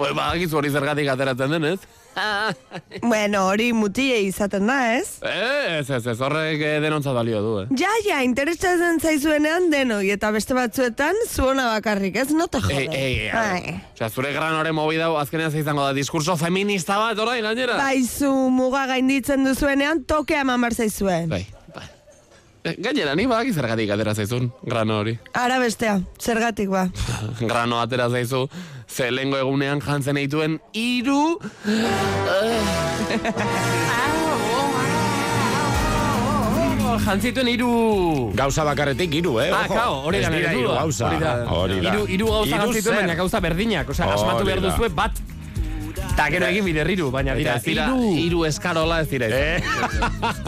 Pues badakizu hori zergatik ateratzen denez.
bueno, hori mutie izaten da, ez?
Ez, ez, ez, horrek eh, denontzat balio du, eh.
Ja, ja, interesatzen zaizuenean denoi, eta beste batzuetan zuona bakarrik, ez? No te jode.
Ei, ei, ei. Osea, zure granoren movida hau azkenean ze izango da diskurso feminista bat orain, gainera.
Baizu muga gainditzen duzuenean, tokea eman bar zaizue.
Bai. Eh, Gainera, ni badaki zergatik atera zaizun, grano hori.
Ara bestea, zergatik ba.
grano atera zaizu, ze lehengo egunean jantzen eituen iru...
Jantzituen iru...
Gauza bakarretik hiru, eh?
Ah, kao, hori da
gauza.
Hori da.
Hori da.
Hiru, hiru gauza jantzituen, baina gauza berdinak. Osea, asmatu behar duzue bat, eta gero egin biderriru, baina dira,
ez
hiru...
hiru eskarola ez dira.
Eh?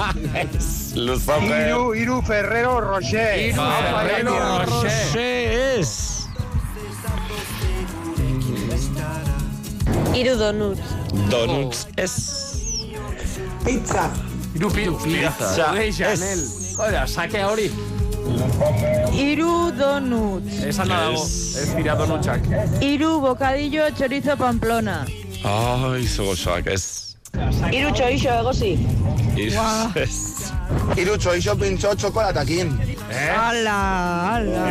Luzoke.
Iru, iru Ferrero Rocher.
Hiru Ferrero Rocher.
ez.
Hiru donuts.
Donuts ez.
Pizza.
Hiru piru, pizza. Joder, Janel. Joder, sake hori.
Hiru donuts.
Esan da dago, ez dira donutxak.
Hiru bocadillo chorizo pamplona.
Ai, zogozoak ez.
Hiru txoixo egosi.
Iz, ez.
Iru txoixo pintxo txokolatakin.
Eh?
Ala, ala.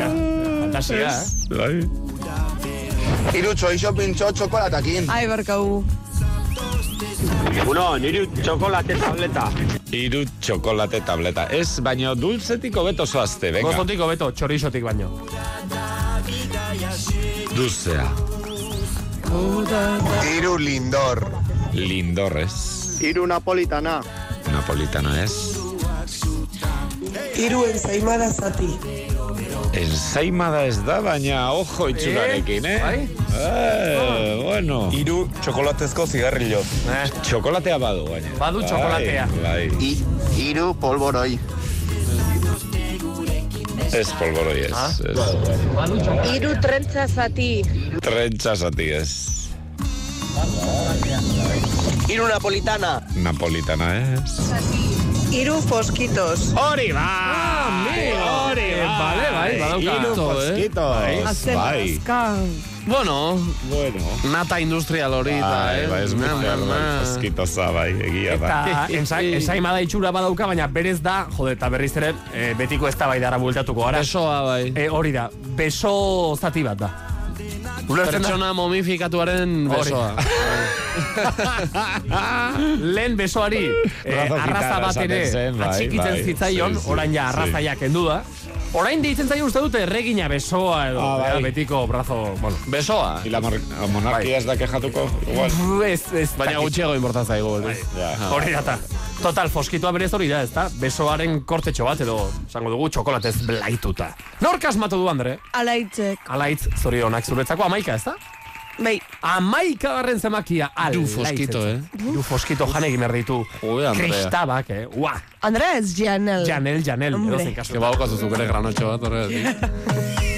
Fantasia, eh?
Bai.
Iru txoixo pintxo txokolatakin.
Ai, barkau.
Uno, niru txokolate tableta.
Hiru txokolate tableta. Ez, baina dulzetik hobeto zoazte, venga.
Gozotik hobeto, txorizotik baino.
Dulzea.
Iru lindor.
Lindor ez.
Iru napolitana.
Napolitana ez.
Iru ensaimada zati.
Ensaimada ez da, baina ojo itxurarekin, eh?
Bai?
Eh, bueno.
Iru txokolatezko zigarrillo.
Eh,
Txokolatea badu, baina.
Badu txokolatea.
Bai, bai.
iru polboroi.
Ez polboroi ez.
Ah?
ez.
Hiru trentza zati.
Trentsa zati ez.
Iru napolitana.
Napolitana ez.
Hiru foskitos.
Hori ba!
Hori, vale, bai, badauka.
Hiru fosquitos.
Azken
Bai.
azka.
Bueno,
Bueno.
nata industrial hori, eta,
Bai,
eh?
bai, ez
Na,
mujer,
na,
bai,
na.
fosquitosa, bai, egia da.
Eta ensa- ensaimada itxura badauka, baina berez da, jode, eta berriz ere, e, betiko ez da baidara bueltatuko gara.
Besoa, bai.
E, hori da, beso zati bat da.
Pertsona momifikatuaren besoa.
Lehen besoari eh, arraza bat ere
bai,
atxikitzen
bai.
zitzaion, orain ja
sí.
arrazaia kendu da. Orain deitzen zaio uste dute erregina besoa edo
Ah, bai.
betiko brazo, bueno.
Besoa.
Y la, la monarquía ez da kejatuko, igual.
Ez, ez,
Baina gutxiago inporta zaigu.
Bai.
Ja.
Hori da, ta. Total, foskitoa berez hori da, ez da? Besoaren kortetxo bat edo, zango dugu, txokolatez blaituta. Nork asmatu du, Andre?
Alaitzek.
Alaitz, zorionak zuretzako, amaika, ez da?
Bai,
Amaika garren zemakia, alaitz.
Du foskito, eh?
Du foskito janek merditu.
Jode, Andrea.
Kristabak, eh? Ua!
Andrea ez Janel.
Janel, Janel,
Hombre.
edozein kasu.
Que baukazu zuk ere granotxo bat, horregatik.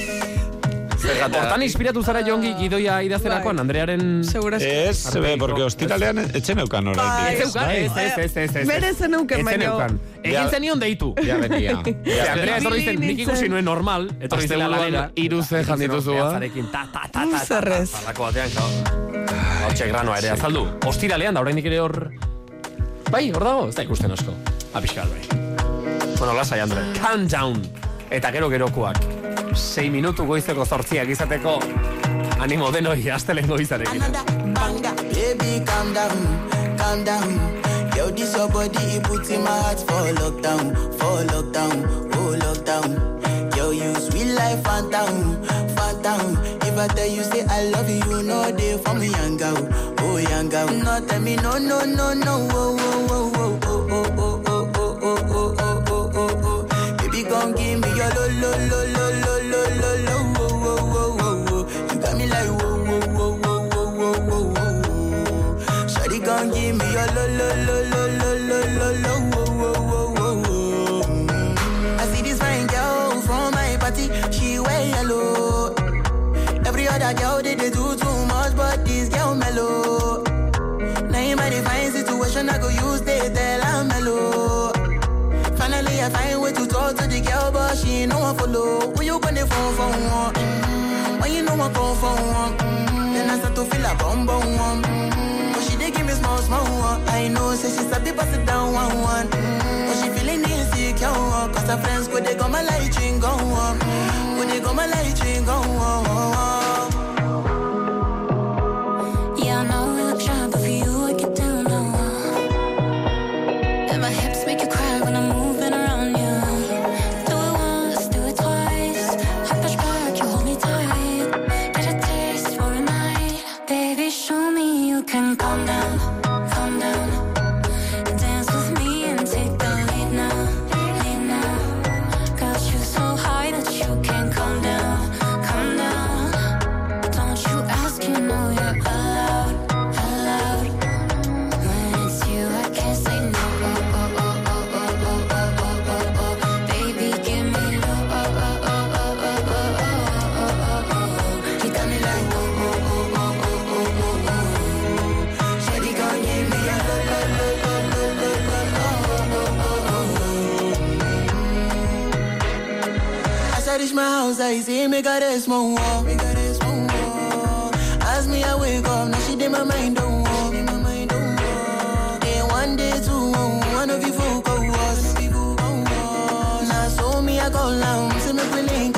Hortan inspiratu zara jongi gidoia idazterakoan, Andrearen...
Segura
Ez, be, porque ostiralean etxe neukan
Bai.
orain.
Ez zeukan, ez, ez, ez, ez, ez.
Bere zeneuken,
Ez
baino.
Egin zenion deitu.
Ja.
Ze Andrea etorri zen, nik ikusi nuen normal, etorri zela lanera.
Iru ze jan dituzu, ba?
Behatzarekin, ta, ta, ta, ta, ta, ta,
Zerrez.
Zalako batean, kao. Hortxe granoa ere azaldu. Ostiralean, da oraindik ere hor... Bai, hor dago, ez da ikusten asko. Apiskal, bai. Bueno, lasai, Andre. Calm down. Eta gero gerokoak. Sei minutu goizeko zortziak izateko animo denoi astelen goizarekin.
Baby, calm down. Yo, this your body, it puts in my heart for lockdown, for lockdown, oh lockdown. Yo, you sweet life, phantom, phantom. If I tell you say I love you, you know they for me young girl, oh young girl. No tell me no no no no, oh oh oh oh oh oh oh oh oh oh oh oh oh oh. Baby gon' give me your lo lo lo lo you phone for one? Mm-hmm. When you know I come for one, mm-hmm. then I start to feel a bum bum one. Mm-hmm. But she dey give me small small one. I know, say she sabi pass it down one one. Mm-hmm. But she feeling insecure, cause her friends go they go my light ring
eyes, he make
her rest, more war. Make her rest, more war. As me, I wake up, now she did my mind, don't war. Then one day, two, one of you folk, of us. Now, so me, I call loud, see me,
we
link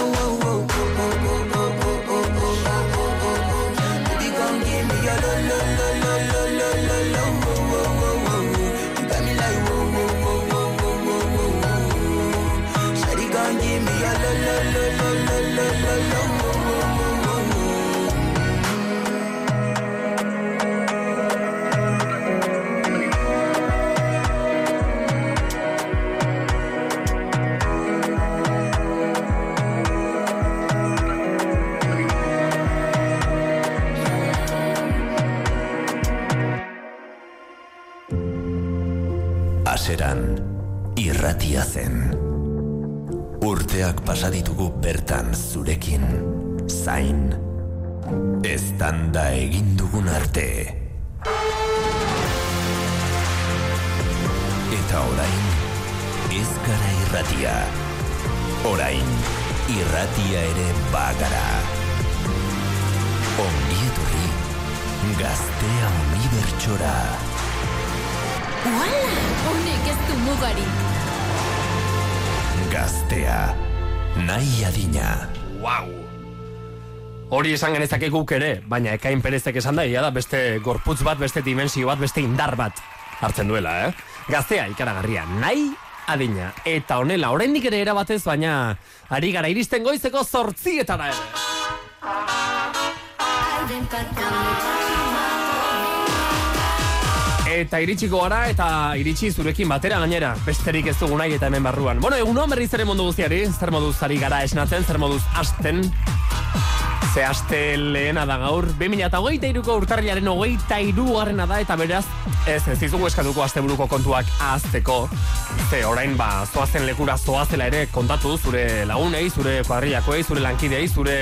Aseran irratia zen. Urteak pasa ditugu bertan zurekin, zain. Eztanda egin dugun arte. Eta orain, ez gara irratia. Orain, irratia ere bagara. Ongi etorri, gaztea unibertsora.
Uala, honek ez du mugarik.
Gaztea, nahi adina.
Wow! Hori esan genezake guk ere, baina ekain perezek esan da, da beste gorputz bat, beste dimensio bat, beste indar bat hartzen duela, eh? Gaztea ikaragarria, nahi adina. Eta honela, oraindik ere erabatez, baina ari gara iristen goizeko zortzietara ere. Eta iritsiko gara eta iritsi zurekin batera gainera. Besterik ez dugu nahi eta hemen barruan. Bueno, egun berriz ere mundu guztiari, zer moduz ari gara esnatzen, zer moduz asten. Ze aste lehena da gaur, 2008 iruko urtarrilaren hogeita irugarrena da, eta beraz, ez ez dizugu eskatuko asteburuko kontuak ahazteko. Ze orain ba, zoazen lekura zoazela ere kontatu zure lagunei, zure kuadrillakoei, zure lankidei, zure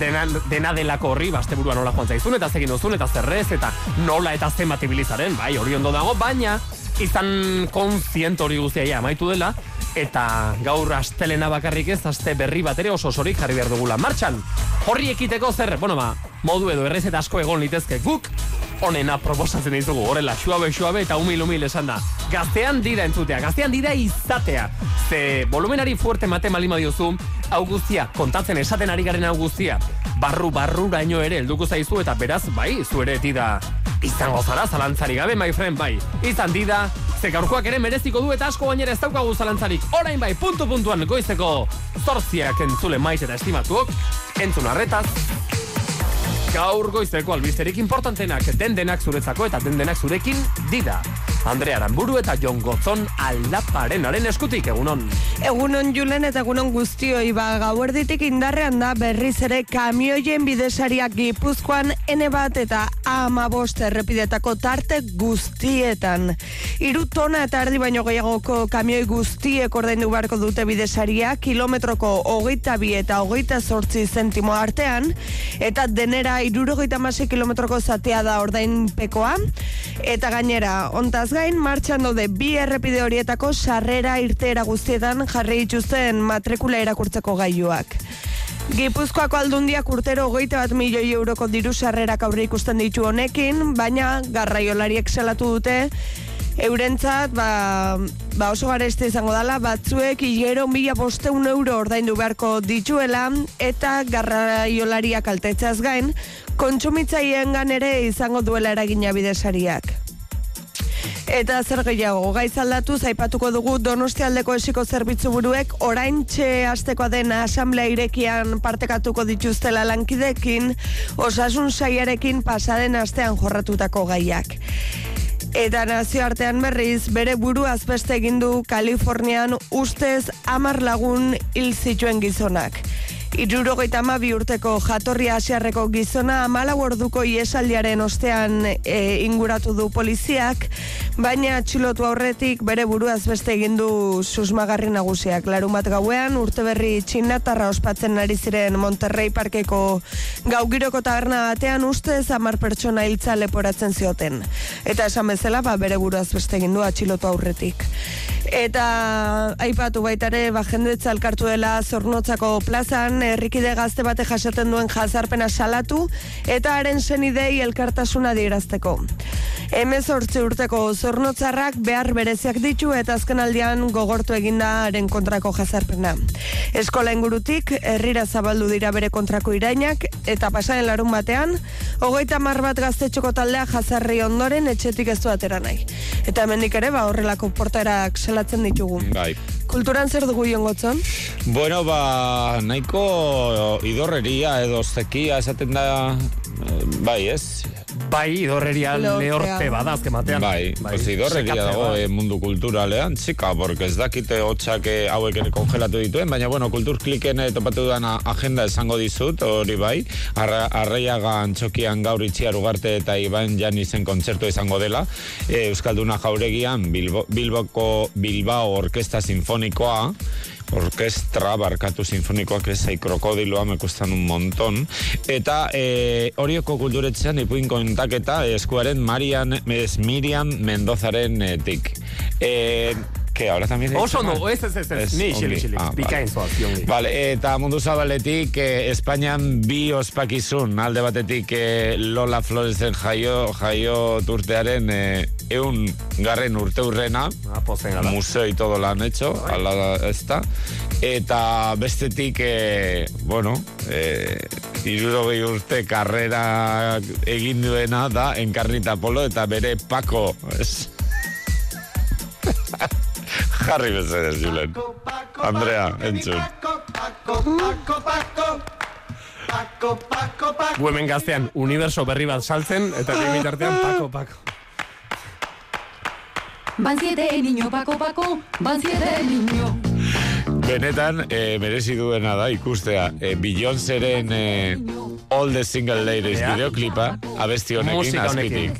dena, dena delako horri, ba, asteburua nola joan zaizun, eta zegin duzun, eta zerrez, eta nola eta zenbat ibilizaren, bai, hori ondo dago, baina izan konzient hori guztia ja amaitu dela, Eta gaur astelena bakarrik ez, aste berri bat ere oso sorik jarri behar dugula. Martxan, horri ekiteko zer, bueno ba, modu edo errezeta asko egon litezke guk, onena proposatzen dizugu, horrela, suabe, suabe eta humil, humil esan da. Gaztean dira entzutea, gaztean dira izatea. Ze volumenari fuerte mate malima diozu, hau guztia, kontatzen esaten ari garen hau guztia, barru barruraino ere helduko zaizu eta beraz, bai, zu ere tida izango zara zalantzari gabe, my friend, bai. Izan dida, ze gaurkoak ere mereziko du eta asko gainera ez daukagu zalantzarik. Orain bai, puntu puntuan goizeko zortziak entzule maite eta estimatuok, entzun arretaz, Gaur goizeko albisterik importantenak den denak zuretzako eta den denak zurekin dida. Andre Aramburu eta Jon Gotzon aldaparenaren eskutik egunon.
Egunon Julen eta egunon guztioi ba gauerditik indarrean da berriz ere kamioien bidesariak Gipuzkoan ene bat eta ama bost errepidetako tarte guztietan. Hiru tona eta erdi baino gehiagoko kamioi guztiek ordaindu beharko dute bidesaria kilometroko hogeita bi eta hogeita zortzi zentimo artean eta denera irurogeita masi kilometroko zatea da ordainpekoa eta gainera ontaz gain martxan daude bi errepide horietako sarrera irteera guztietan jarri dituzten matrikula erakurtzeko gailuak. Gipuzkoako aldundiak urtero hogeita bat milioi euroko diru sarrerak aurre ikusten ditu honekin, baina garraiolariek salatu dute Eurentzat, ba, ba oso gareste izango dala, batzuek hilero mila bosteun euro ordaindu beharko dituela, eta garraiolariak altetzaz gain, kontsumitzaien ere izango duela eragina bidesariak. Eta zer gehiago, gaiz aldatu zaipatuko dugu Donostialdeko esiko zerbitzu buruek orain txe astekoa den asamblea irekian partekatuko dituztela lankidekin, osasun saiarekin pasaden astean jorratutako gaiak. Eta nazioartean berriz, bere buru azbeste egin du Kalifornian ustez amar lagun hil zituen gizonak. Irurogeita bi urteko jatorri asiarreko gizona amalau orduko iesaldiaren ostean e, inguratu du poliziak, baina atxilotu aurretik bere buruaz beste egin du susmagarri nagusiak. Larun bat gauean, urte berri txinatarra ospatzen ari ziren Monterrey Parkeko gaugiroko taberna batean ustez amar pertsona hiltza leporatzen zioten. Eta esan bezala, ba, bere buruaz beste egin du atxilotu aurretik. Eta aipatu baitare, ba, jendetza elkartu dela zornotzako plazan, herrikide gazte bate jasaten duen jazarpena salatu, eta haren zenidei elkartasuna dirazteko. Hemezortzi urteko zornotzarrak behar bereziak ditu eta azken aldian gogortu eginda haren kontrako jazarpena. Eskola ingurutik, herrira zabaldu dira bere kontrako irainak, eta pasaren larun batean, hogeita mar bat gaztetxoko taldea jazarri ondoren etxetik ez du atera nahi. Eta hemendik ere, ba, horrelako portaerak salatzen ditugu.
Bai.
Kulturan zer dugu jongotzon?
Bueno, ba, nahiko idorreria edo zekia esaten da, eh, bai, ez?
Bai, idorreria lehorte bada azken batean.
Bai, pues idorreria dago
bai.
eh, mundu kulturalean, txika, porque ez dakite hotxak eh, hauek ere kongelatu dituen, baina, bueno, kulturkliken eh, topatu dudan a- agenda esango dizut, hori bai, Arra, arraiaga antxokian gaur itxiar ugarte eta Iban Janizen kontzertu izango dela, eh, Euskalduna jauregian Bilbo, Bilboko Bilbao Orkesta Sinfonikoa, orkestra barkatu sinfonikoak ez zai krokodiloa me kustan un montón. Eta e, horioko kulturetzean ipuin kontaketa eskuaren Marian ez Miriam Mendozaren eh, tik. E, que ahora también
Oso ondo, ez, ez, ez, ez, ni xili, xili, bikain
vale.
zoaz.
Vale, eta mundu zabaletik eh, Espainian bi ospakizun alde batetik eh, Lola Floresen jaio jaio turtearen eh, eun garren urte urrena.
Ah,
museo y todo lo han hecho ala esta eta bestetik eh, bueno eh, irurogei urte karrera egin duena da Enkarnita Polo eta bere Paco ez? Jarri bezedez, Julen. Andrea, entzun.
Hemen gaztean universo berri bat saltzen, eta egin bitartean pako, pako.
Van siete niño, Paco, Paco, van siete niño.
Benetan, e, merezi duena da ikustea. E, Beyoncéren e, All the Single Ladies
Ja.
videoklipa, abesti honekin, azpitik.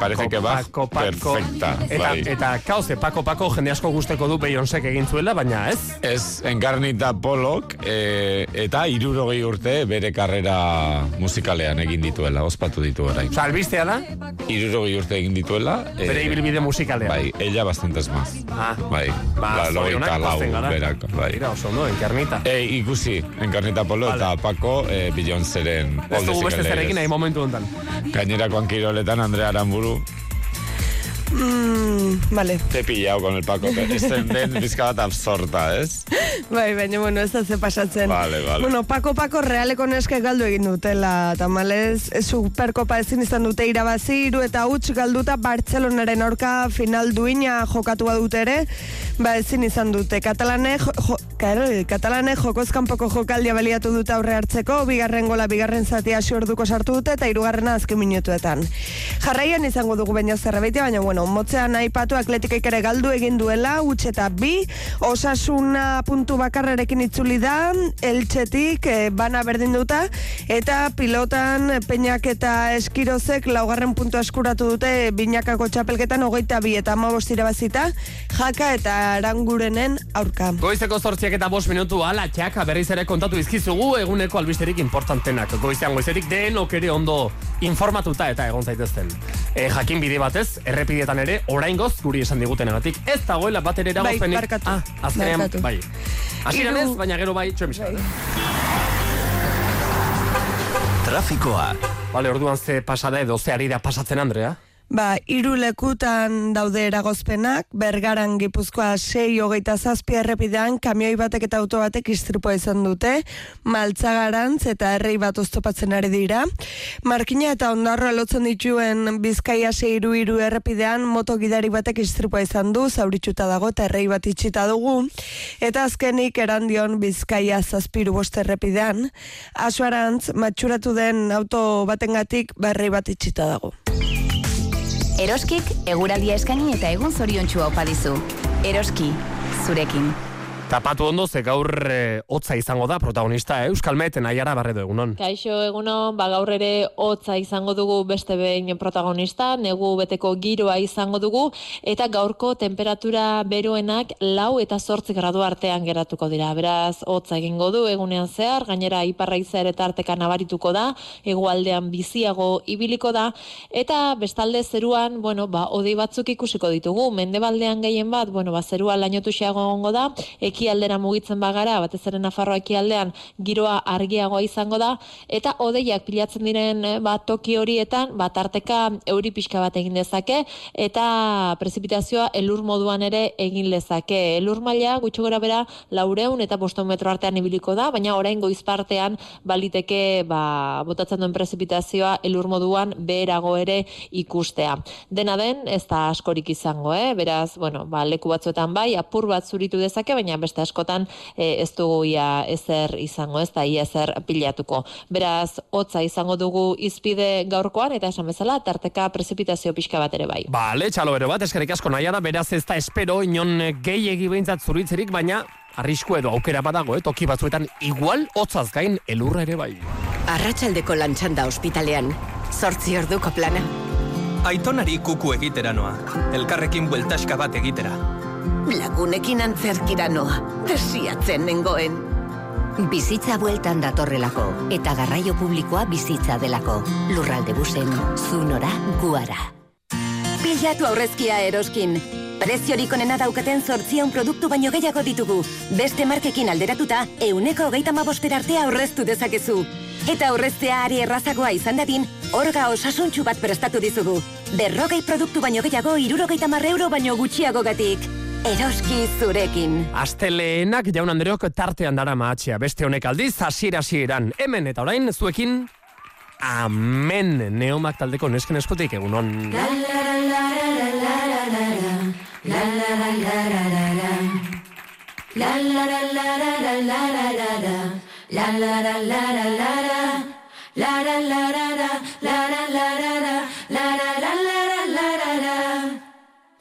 Parece que va
Pako, pako.
perfecta.
Eta,
bai.
eta kauze, pako, pako, jende asko gusteko du Beyoncék egin zuela, baina ez?
Ez, enkarnita polok, e, eta irurogei urte bere karrera musikalean egin dituela, ospatu ditu orain.
Osa, albistea da?
Irurogei urte egin dituela. e,
Bere ibilbide musikalean.
Bai, ella bastantes más.
Ah.
Bai,
Ba,
la
zorionak
logeita lau berak. Bai.
Mira, oso ondo, enkarnita.
E, ikusi, enkarnita polo eta Paco e, Beyoncéren
Ez dugu beste zerekin nahi
Ladies.
momentu honetan.
Gainerakoan kiroletan Andrea Aramburu
Mm, vale.
te he pillado con el Paco. Esten den bizka bat absorta, ez?
Bai, baina, bueno, ez da ze pasatzen.
Vale, vale.
Bueno, Pako Pako realeko neske galdu egin dutela, tamalez, superkopa ezin izan dute irabazi, hiru eta huts galduta Bartzelonaren aurka final duina jokatua dute ere, ba ezin izan dute. Katalane, jo, jo, katalane jokoz kanpoko jokaldia baliatu dute aurre hartzeko, bigarren gola, bigarren zatia orduko sartu dute, eta hirugarrena azken minutuetan. Jarraian izango dugu baina zerbait, baina bueno, motzean aipatu atletikaik ere galdu egin duela, huts eta bi, osasuna puntu bakarrarekin itzuli da, eltsetik e, bana berdin duta, eta pilotan peinak eta eskirozek laugarren puntu eskuratu dute binakako txapelketan hogeita bi eta amabost irabazita, jaka eta arangurenen aurka.
Goizeko zortziak eta bost minutu ala txaka berriz ere kontatu izkizugu eguneko albisterik importantenak. Goizean goizetik denok ere ondo informatuta eta egon zaitezten. E, jakin bide batez, errepidetan ere, oraingoz guri esan digutenagatik, ez dagoela bat ere
Bai,
eragozpenik.
barkatu.
Ah, azkenean,
Barkatu.
bai. Hasieran ez, baina gero bai, txomiska.
Trafikoa.
Bale, orduan ze pasada edo ze ari da pasatzen, Andrea?
Ba, hiru lekutan daude eragozpenak, bergaran gipuzkoa sei hogeita zazpi errepidean, kamioi batek eta auto batek istripua izan dute, maltzagarantz eta errei bat oztopatzen ari dira. Markina eta ondarroa lotzen dituen bizkaia sei iru iru errepidean, moto gidari batek istripua izan du, zauritxuta dago eta errei bat itxita dugu. Eta azkenik erandion bizkaia zazpiru bost errepidean, asuarantz matxuratu den auto batengatik berrei bat itxita dago.
Eroskik eguraldia eskaini eta egun zoriontsua opa dizu. Eroski, zurekin.
Tapatu ondo, ze gaur e, hotza izango da protagonista, eh? Euskal Meten aiara barredo egunon.
Kaixo egunon, ba gaur ere hotza izango dugu beste behin protagonista, negu beteko giroa izango dugu, eta gaurko temperatura beroenak lau eta zortzi gradu artean geratuko dira. Beraz, hotza egingo du egunean zehar, gainera iparra izaer eta arteka nabarituko da, hegoaldean biziago ibiliko da, eta bestalde zeruan, bueno, ba, odei batzuk ikusiko ditugu, mendebaldean gehien bat, bueno, ba, zerua lainotuxiago egongo da, ekialdera mugitzen bagara, batez ere Nafarroa ekialdean giroa argiagoa izango da, eta odeiak pilatzen diren eh, ba, toki horietan, ba, tarteka euri pixka bat egin dezake, eta prezipitazioa elur moduan ere egin lezake. Elur maila gutxo gora bera laureun eta boston metro artean ibiliko da, baina orain goizpartean baliteke ba, botatzen duen prezipitazioa elur moduan beherago ere ikustea. Dena den, ez da askorik izango, eh? beraz, bueno, ba, leku batzuetan bai, apur bat zuritu dezake, baina beste askotan eh, ez dugu ia ezer izango, ez da ia ezer pilatuko. Beraz, hotza izango dugu izpide gaurkoan, eta esan bezala, tarteka prezipitazio pixka bat ere bai.
Bale, txalo bero bat, eskerrik asko nahi da, beraz ez da espero inon gehiegi behintzat zuritzerik, baina arrisku edo aukera badago, eh? toki batzuetan igual hotzaz gain elurra ere bai.
Arratxaldeko lantxanda ospitalean. Zortzi orduko plana.
Aitonari kuku egitera noa. Elkarrekin bueltaska bat egitera.
Lagunekin antzerkira noa. Desiatzen nengoen.
Bizitza bueltan datorrelako, eta garraio publikoa bizitza delako. Lurralde busen, zunora, guara.
Pilatu aurrezkia eroskin. Preziorik onena daukaten zortzion produktu baino gehiago ditugu. Beste markekin alderatuta, euneko hogeita mabostera arte aurreztu dezakezu. Eta aurreztea ari errazagoa izan dadin, orga osasuntxu bat prestatu dizugu. Berrogei produktu baino gehiago, irurogeita marre euro baino gutxiago gatik. Eroski zurekin.
Asteleenak jaun Andreok tartean dara mahatxea, beste honek aldiz, hasiera hasieran hemen eta orain zuekin, amen, neomak taldeko nesken eskutik egunon.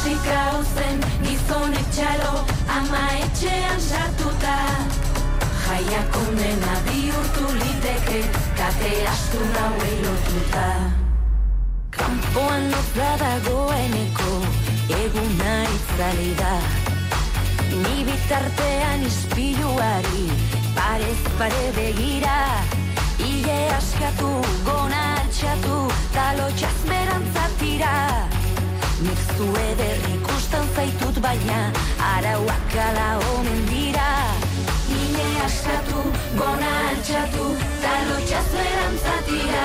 Musika ozen gizonek txalo, ama etxean sartuta. Jaiak onena bihurtu liteke, kate astu nauei lotuta. Kanpoan nozla dagoeneko, eguna itzali da. Ni bitartean ispiluari, parez pare begira. Ile askatu, gona altxatu, talo txazmerantzatira. Nik zu eder ikusten zaitut baina, arauak ala omen dira. Ile askatu, gona altxatu, talo txazmerantzatira.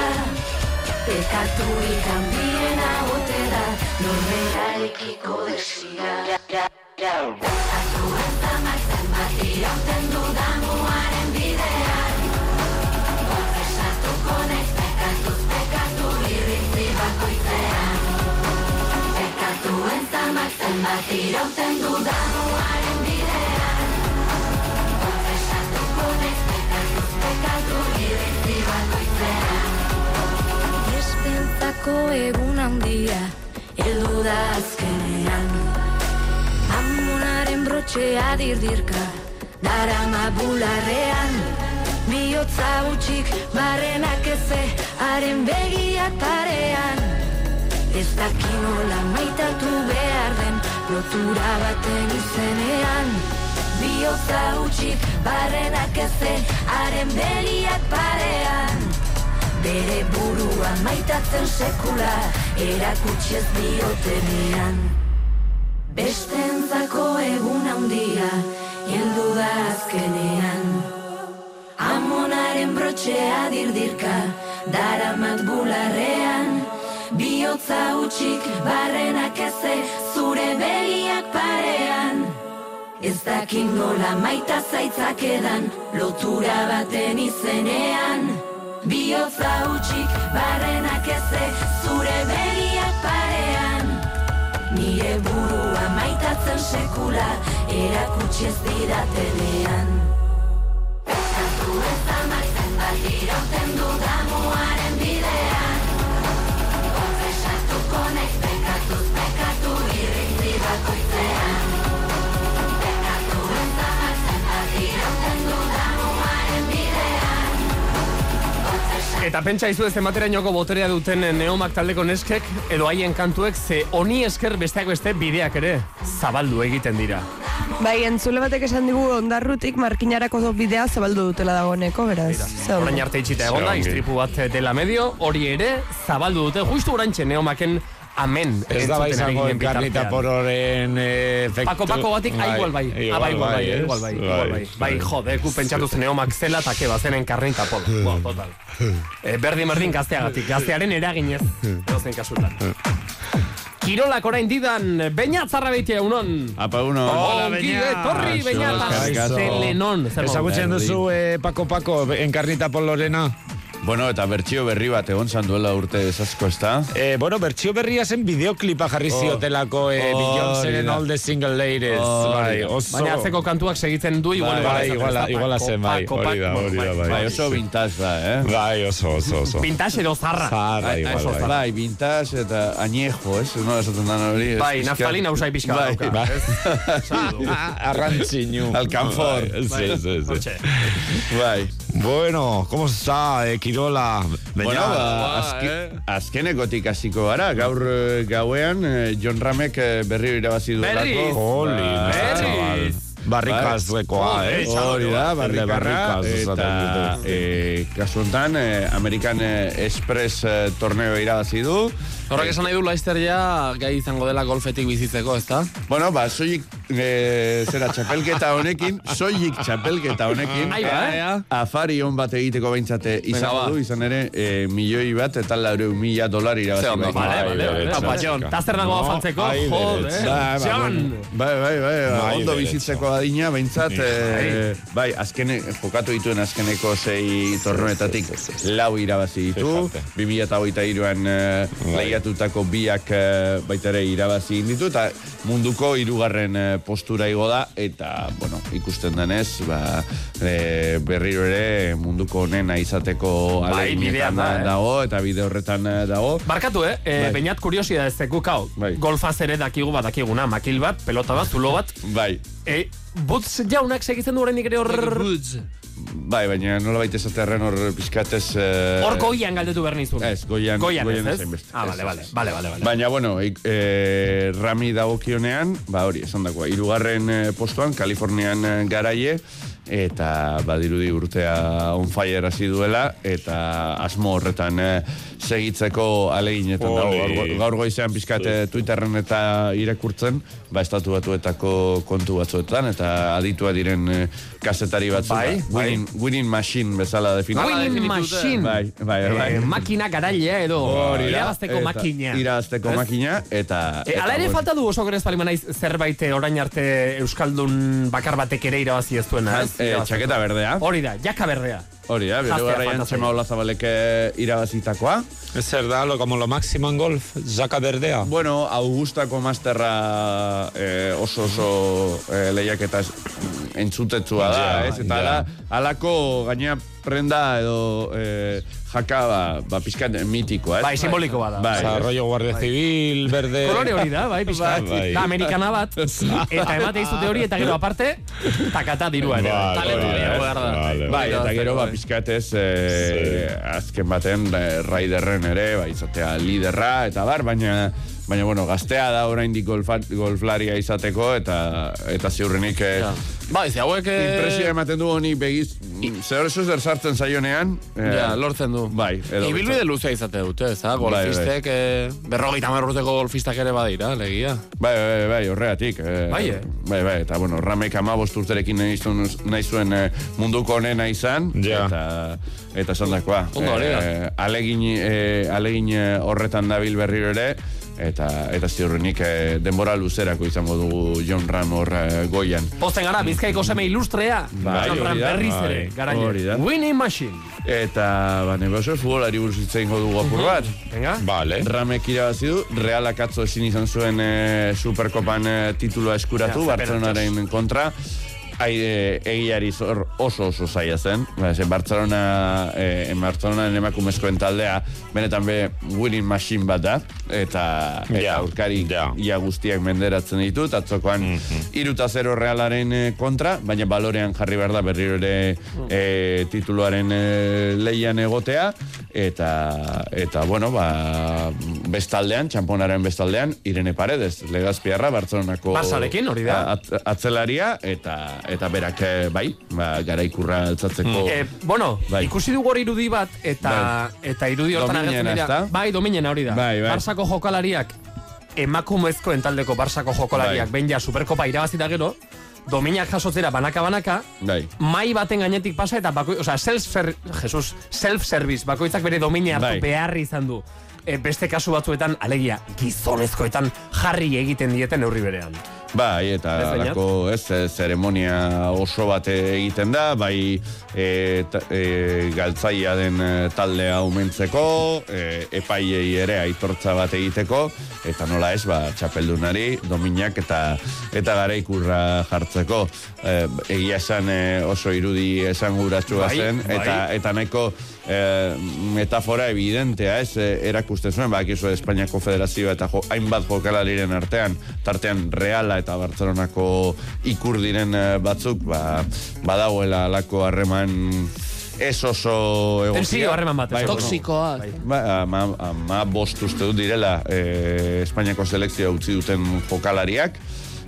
Pekatu ikanbiena ote da, norberarekiko desira. Atu enzamak zenbat irauten dudamuaren Enzamak zenbat irauten dudamuaren bidean. Konfesatuko naiz pekatuz pekatu irritzi bakoitzean. Espentzako egun handia, heldu da azkenean. Amonaren brotxea dirdirka, darama bularrean. Biotza utxik, barrenak eze, haren begiak parean. Ez dakin nola maitatu behar den, lotura baten izenean. Biotza utxik, barrenak eze, haren begiak parean. Bere burua maitatzen sekula, erakutsi ez diotenean. Bestentzako egun handia, heldu da azkenean. Amonaren brotxea dirdirka, daramat bularrean. Biotza utxik, barrenak eze, zure begiak parean. Ez dakit nola maita zaitzakedan, lotura baten izenean. Biotza utxik, barrenak eze, zure begiak parean. Nire burua maitatzen sekula, erakutsi ez didatenean. Katu ez amak zenbat irauten dudamuaren Konfesatuko naiz pekatuz pekatu irritzi bakoitzean.
Eta pentsa izu ez ematerainoko boterea duten neomak taldeko neskek, edo haien kantuek, ze honi esker besteak beste bideak ere zabaldu egiten dira.
Bai, entzule batek esan digu ondarrutik markinarako bidea zabaldu dutela dagoeneko, beraz.
Orain arte itxita egon da, istripu bat dela medio, hori ere zabaldu dute, justu oraintxe neomaken amen.
Ez da bai izango
ginen
karnita pororen eh, efektu.
Pako, pako batik, ah, igual bai. Ah, bai, igual bai,
ez?
igual bai, igual bai. Bai, jode, gu pentsatu zen neomak zela, eta ke bazenen karnita polo. Wow, total. Eh, berdin berdin gazteagatik, gaztearen eraginez, edozein kasutan. Kirolak orain didan, Beñat Zarrabeitia unon.
Apa, uno.
Ongi etorri, Beñat, Astelenon. Zer
Ezagutzen duzu eh, Pako Pako enkarnita polorena?
Bueno, eta bertsio berri bat egon zan duela urte esasko, ez da?
Eh, bueno, bertsio berria zen bideoklipa jarri
Oh.
ziotelako eh,
Hori
Beyoncéren. All the Single Ladies.
Hori
Bai, oso...
Baina atzeko kantuak segitzen du, igual
Bai, bai, iguala- iguala zen, bai, hori da, hori da,
bai,
oso vintage da, eh?
Bai, oso, oso, oso.
Vintage edo zarra.
Zarra,
Bai,
igual, bai.
Bai, vintage eta añejo, ez? Nola esaten dan hori?
Bai, naftalina usai pixka
Bai,
dauka.
bai.
Arrantzinu.
Alcanfor.
Bai, Sí, sí, sí.
Bai.
Bueno, ¿cómo está, eh, Kirola?
Bueno, ba, azke, azkenekotik hasiko gara, gaur eh, gauean eh, John Ramek eh, berri irabazi duelako.
Berriz.
Ba,
chaval. Barrikaz
Bai.
duekoa, eh?
Hori da, barrikarra, eta eh, kasu honetan, eh, American eh, Express eh, torneo irabazi du.
Horrek esan nahi du Leicester ja gai izango dela golfetik bizitzeko, ez da?
Bueno, ba, soilik e, zera, txapelketa honekin, soilik txapelketa honekin,
Ai, ba.
afari hon bat egiteko behintzate izan
Venga, ba.
du, izan ere, e, milioi bat eta laureu mila dolar irabazi.
Ze ondo,
bai.
vale, vale, vale. Apa, Jon, ta zer dago afaltzeko?
Ai,
Joder,
beretz. Bai, bai,
Jon.
Bai, bai, bai,
Bai,
ondo bizitzeko adina, behintzat, e, bai, azkene, jokatu dituen azkeneko sei tornoetatik lau irabazi ditu, 2008an e, lehiatutako biak e, baita ere irabazi ditu, eta munduko hirugarren e, postura igo da, eta, bueno, ikusten denez, ba, e, berriro ere munduko onena izateko
Bai, bidean da, eh?
dago, eta bide horretan eh, dago.
Barkatu, eh? E,
Bai.
Beinat kuriosia ez zekuk hau. Golfaz ere dakigu bat dakiguna, makil bat, pelota bat, zulo bat.
Bai.
E, Butz jaunak segitzen du oraindik ere hor...
Bai, baina nola baita esatearen hor pizkatez... Eh,
Hor goian galdetu behar nizun.
Ez, goian,
Goian ez,
goian
ez?
ez.
Ah,
Ez,
vale,
ez,
vale,
ez.
vale, vale, vale.
Baina, bueno, ik, eh, Rami dagokionean, ba hori, esan dagoa, irugarren eh, postuan, Kalifornian eh, garaie, eta badirudi urtea on fire hasi duela, eta asmo horretan eh, segitzeko aleginetan dago. Gaur, gaur goizean pizkat eh, Twitterren eta irakurtzen, ba estatu batuetako kontu batzuetan, eta aditua diren eh, kazetari batzu,
Bai,
ba, winning, winning machine bezala definitu.
Winning machine.
Bai, bai, bai.
Eh, makina garailea edo
Hori
irabazteko makina.
Irabazteko
Ez?
makina, eta...
E,
eta,
ala ere falta du oso gerez palima naiz zerbait eh, orain arte Euskaldun bakar batek ere irabazi ez duena, ez?
Eh, txaketa berdea.
Hori da, jaka berdea.
Hori da, bere
falta
txema olazabalek eh, irabazitakoa.
Ez zer da, lo, como lo máximo en golf, jaka berdea.
Bueno, Augustako masterra eh, oso oso eh, lehiaketa entzutetsua da,
Ja,
ez? Eta
ja.
ala, alako gaina prenda edo eh, jaka ba, ba pizkat mitikoa, ez?
Bai, simboliko bada.
Bai,
Osa, rollo guardia civil, berde...
Kolore hori da, bai, pixka.
Bai.
Da, amerikana bat. Eta emate izute hori, eta gero aparte, takata dirua ere.
Vale, vale, vale, bai, eta gero ba pizkatez eh, azken baten eh, Raiderren ere, ba izatea liderra eta bar, baina baina bueno, gaztea da oraindik golfa, golflaria izateko eta eta ziurrenik eh,
Bai, ze hauek... eh,
impresioa ematen du honi begiz zer eso zer sartzen zaionean eh,
Ja, lortzen du.
bai edo
Ibilbide luzea izate dute, ez da?
Bai, bai.
Golfistek, eh, berrogeita hamar urteko golfistak ere badira, legia.
Bai, bai, bai, horregatik. Eh,
Bai, eh?
Bai, bai, eta bueno, Ramek amabost urterekin nahi zuen, nahi zuen eh, munduko onena izan,
Ja.
eta eta esan dakoa.
Ondo, da.
Eh, alegin, eh, alegin eh, horretan dabil berriro ere, eta eta ziurrenik eh, denbora luzerako izango dugu John Ram hor eh, goian.
Posten gara, bizkaiko seme ilustrea.
Bai,
John Ram berriz
Bai,
ere, garaile.
hori da.
Winning machine.
Eta, ba, negozo, futbolari buruz hitz egingo dugu apur bat.
Venga.
Vale. Ramek irabazi du, Realak atzo ezin izan zuen eh, Superkopan eh, titulua eskuratu,
Ja,
Barcelonaren kontra. Ai, e, egiari zor oso oso zaila zen. Ba, ze Barcelona, e, en Barcelonaren emakumezkoen taldea, benetan be winning machine bat da, eta, eta aurkari ia guztiak menderatzen ditut, atzokoan iruta zero realaren eh, kontra, baina balorean jarri behar da berriro ere e, tituluaren e, leian egotea, eta, eta bueno, ba, bestaldean, txamponaren bestaldean, Irene Paredes, legazpiarra, Barcelonako
Barçarekin, hori da.
at, atzelaria, eta, eta berak, eh, bai, ba, garaikurra altzatzeko...
Eh, bueno,
Bai.
ikusi dugu hor irudi bat, eta, eta irudi hortan agertzen dira. Bai, dominena hori da.
Bai, bai.
Barsako jokalariak, emakumezkoen taldeko Barsako jokalariak,
Bai.
ja Superkopa irabazi da gero, dominak jasotzera banaka-banaka,
Bai.
mai baten gainetik pasa eta bako, osea, self Jesus, self-service, bakoitzak bere domina hartu
Bai.
behar izan du. E, beste kasu batzuetan, alegia, gizonezkoetan jarri egiten dieten neurri berean.
Bai, eta alako, ez, zeremonia oso bat egiten da, bai e, ta, e, galtzaia den eh, taldea umentzeko, e, epaiei ere aitortza bat egiteko, eta nola ez, ba, txapeldunari, dominak eta eta garaikurra jartzeko. E, egia esan eh, oso irudi esan
Bai,
zen,
bai.
eta eta nahiko eh, metafora evidentea, ez, eh, erakusten zuen, ba, akizu Espainiako Federazioa eta jo, hainbat jokalariren artean, tartean Reala eta Barcelonako ikur diren eh, batzuk, ba, badagoela alako harreman ez oso egokia.
Tensio harreman bat?
Bai,
Toxikoa.
Ba, ama, ama bost uste dut direla eh, Espainiako selekzioa utzi duten jokalariak,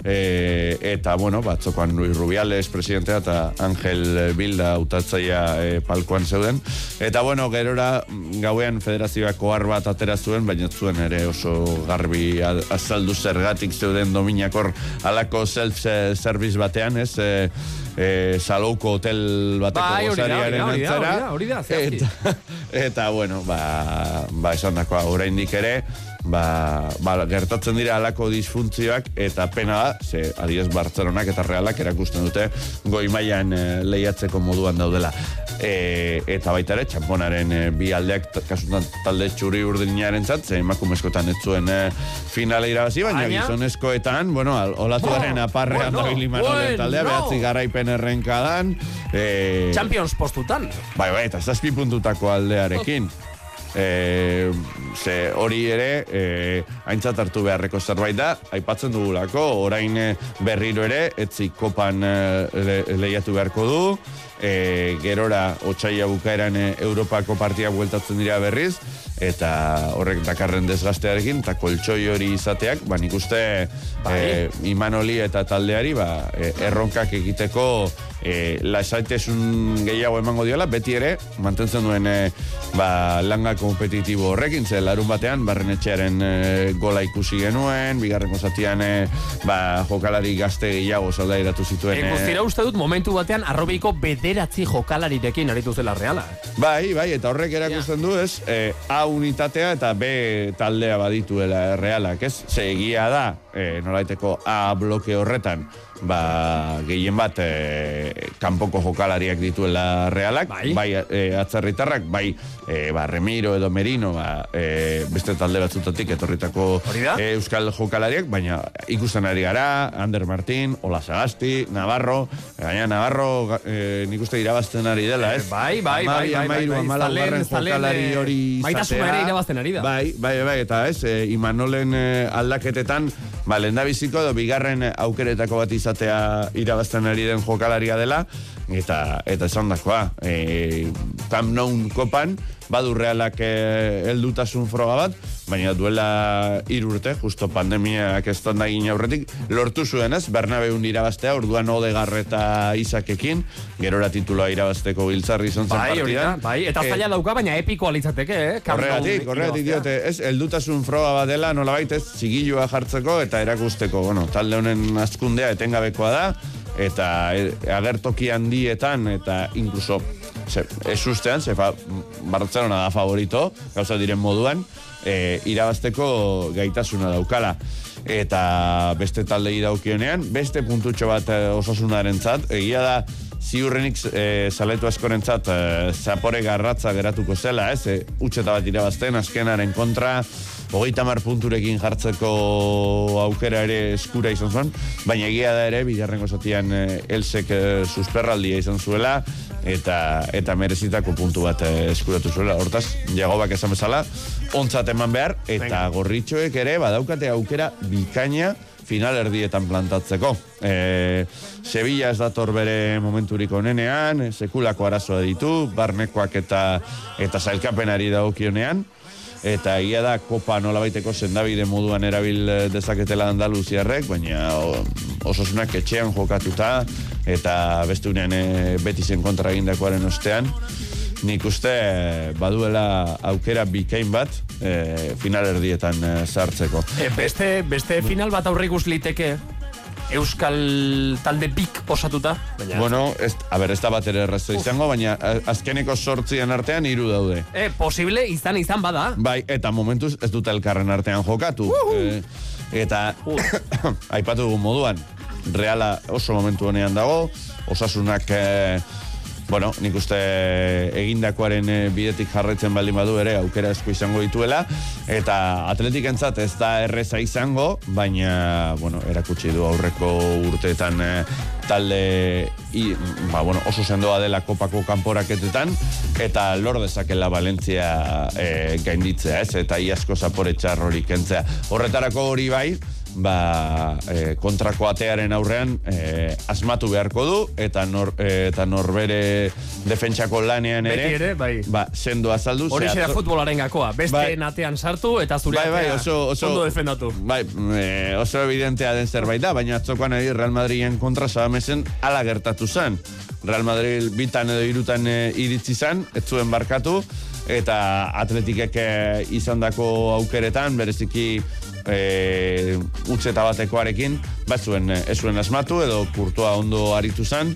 e, eta, bueno, batzokoan Luis Rubiales presidentea eta Angel Bilda autatzaia e, palkoan zeuden. Eta, bueno, gerora gauean federazioak ohar bat atera zuen, baina zuen ere oso garbi azaldu zergatik zeuden dominakor alako self-service batean, ez? E, e, salouko hotel bateko
Bai, hori da,
gozariaren
hori da, hori da, hori da, zehazki.
Eta, eta, bueno, ba, ba esan dakoa, oraindik ere, ba, ba, gertatzen dira alako disfuntzioak, eta pena da, ze, adiez, Bartzelonak eta Realak erakusten dute, goi mailan e, lehiatzeko moduan daudela. E, eta baita ere, txamponaren e, bi aldeak, ta- kasutan talde txuri urdinaren zat, ze emakumezkotan ez zuen e, finale irabazi, baina gizonezkoetan, bueno, olatuaren
Oh,
aparrean
bueno,
Imanol
bueno.
taldea, behatzi garaipen errenkadan. E,
Champions postutan.
Bai, bai, eta zazpi puntutako aldearekin. E, ze hori ere e, aintzat hartu beharreko zerbait da, aipatzen dugulako, orain eh, berriro ere, etzi kopan e, le, lehiatu beharko du, e, gerora otxaila bukaeran e, Europako partiak bueltatzen dira berriz, eta horrek dakarren desgastearekin, eta koltsoi hori izateak, ba nik uste e, Imanoli eta taldeari ba, e, erronkak egiteko e, lasaitesun gehiago emango diola, beti ere, mantentzen duen e, ba, langa kompetitibo horrekin, ze larun batean, barren etxearen e, gola ikusi genuen, bigarren zatian e, ba, jokalari gazte gehiago saldairatu zituen.
E,
e,
guztira uste dut momentu batean arrobiko bederatzi jokalarirekin aritu zela reala.
Bai, bai, eta horrek erakusten du, ez, e, A unitatea eta B taldea badituela realak, ez? Ze egia da, e, nolaiteko A bloke horretan, ba, gehien bat e, kanpoko jokalariak dituela realak, bai, e, atzerritarrak, bai, e, ba, Remiro edo Merino, ba, e, beste talde batzutatik etorritako e, euskal jokalariak, baina ikusten ari gara, Ander Martin, Ola Sagasti, Navarro, gaina Navarro, e, nik uste irabazten ari dela, ez?
bai, bai, bai, bai, bai, bai,
jokalari hori izatea.
ere irabazten ari da.
Bai, bai, bai, eta ez, e, Imanolen aldaketetan, ba, lendabiziko edo bigarren aukeretako bat izatea irabazten ari den jokalaria dela, eta eta esan dakoa, e, Camp Nou kopan, badu realak e, heldutasun froga bat, baina duela hiru urte, justo pandemiak ez da egin aurretik, lortu zuen ez, Bernabeun irabaztea, orduan Odegar eta Isakekin, gerora tituloa irabazteko giltzarri izan zen
Bai, hori da,
partidan.
bai, eta
Eh,
zaila dauka, baina epikoa litzateke, eh?
Horregatik, horregatik diote, ez, heldutasun froga bat dela, nolabait ez, zigilua jartzeko eta erakusteko, bueno, talde honen azkundea etengabekoa da, eta e, agertoki handietan, eta inkluso, ze, ez ustean, ze fa, da favorito, gauza diren moduan, e, irabazteko gaitasuna daukala. Eta beste taldei daukionean, beste puntutxo bat e, osasunaren zat, egia da, ziurrenik e, zaletu askorentzat e, zapore garratza geratuko zela, ez? E, utxeta bat irabazten, azkenaren kontra, hogeita mar punturekin jartzeko aukera ere eskura izan zuen, baina egia da ere, bigarrengo zatian e, Elsek e, susperraldia izan zuela, eta eta merezitako puntu bat e, eskuratu zuela. Hortaz, jagobak esan bezala, ontzat eman behar, eta gorritxoek ere badaukate aukera bikaina final erdietan plantatzeko. E, Sevilla ez dator bere momenturik onenean, sekulako arazoa ditu, barnekoak eta eta zailkapenari dagokionean, eta egia da kopa nolabaiteko sendabide moduan erabil eh, dezaketela Andaluziarrek, baina osasunak etxean jokatuta, eta beste unean e, beti zen kontra egindakoaren ostean, nik uste eh, baduela aukera bikain bat e, final erdietan sartzeko.
E, beste, beste final bat aurre ikus liteke Euskal talde bik osatuta. Baina,
Bueno, ez, a ber, ez da bat ere errazo izango, baina azkeneko sortzien artean hiru daude.
e, posible izan izan bada.
Bai, eta momentuz ez dute elkarren artean jokatu. Eh, eta aipatu dugun moduan, reala oso momentu honean dago, osasunak... Eh, Bueno, nik uste egindakoaren eh, bidetik jarraitzen baldin badu ere aukera esko izango dituela eta atletik entzat ez da erreza izango, baina bueno, erakutsi du aurreko urteetan eh, talde i, ba, bueno, oso sendoa dela kopako kanporaketetan eta lor dezakela Valentzia eh, gainditzea, ez? Eta iazko zapore txar hori kentzea. Horretarako hori bai, ba, e, kontrako atearen aurrean e, asmatu beharko du, eta, nor, e, eta norbere defentsako lanean ere,
ere, bai.
ba, sendo azaldu.
Hori da futbolaren gakoa. Beste
Bai.
natean sartu eta zure
Bai, bai, oso, oso,
ondo defendatu.
Bai, e, oso evidentea den zerbait da, baina atzokoan eri Real Madriden kontra sabamesen ala gertatu zen. Real Madrid bitan edo irutan e, iritsi zen, ez zuen barkatu, eta atletikek izandako aukeretan, bereziki e, utzeta batekoarekin, bat zuen, e, ez zuen asmatu, edo kurtua ondo aritu zen,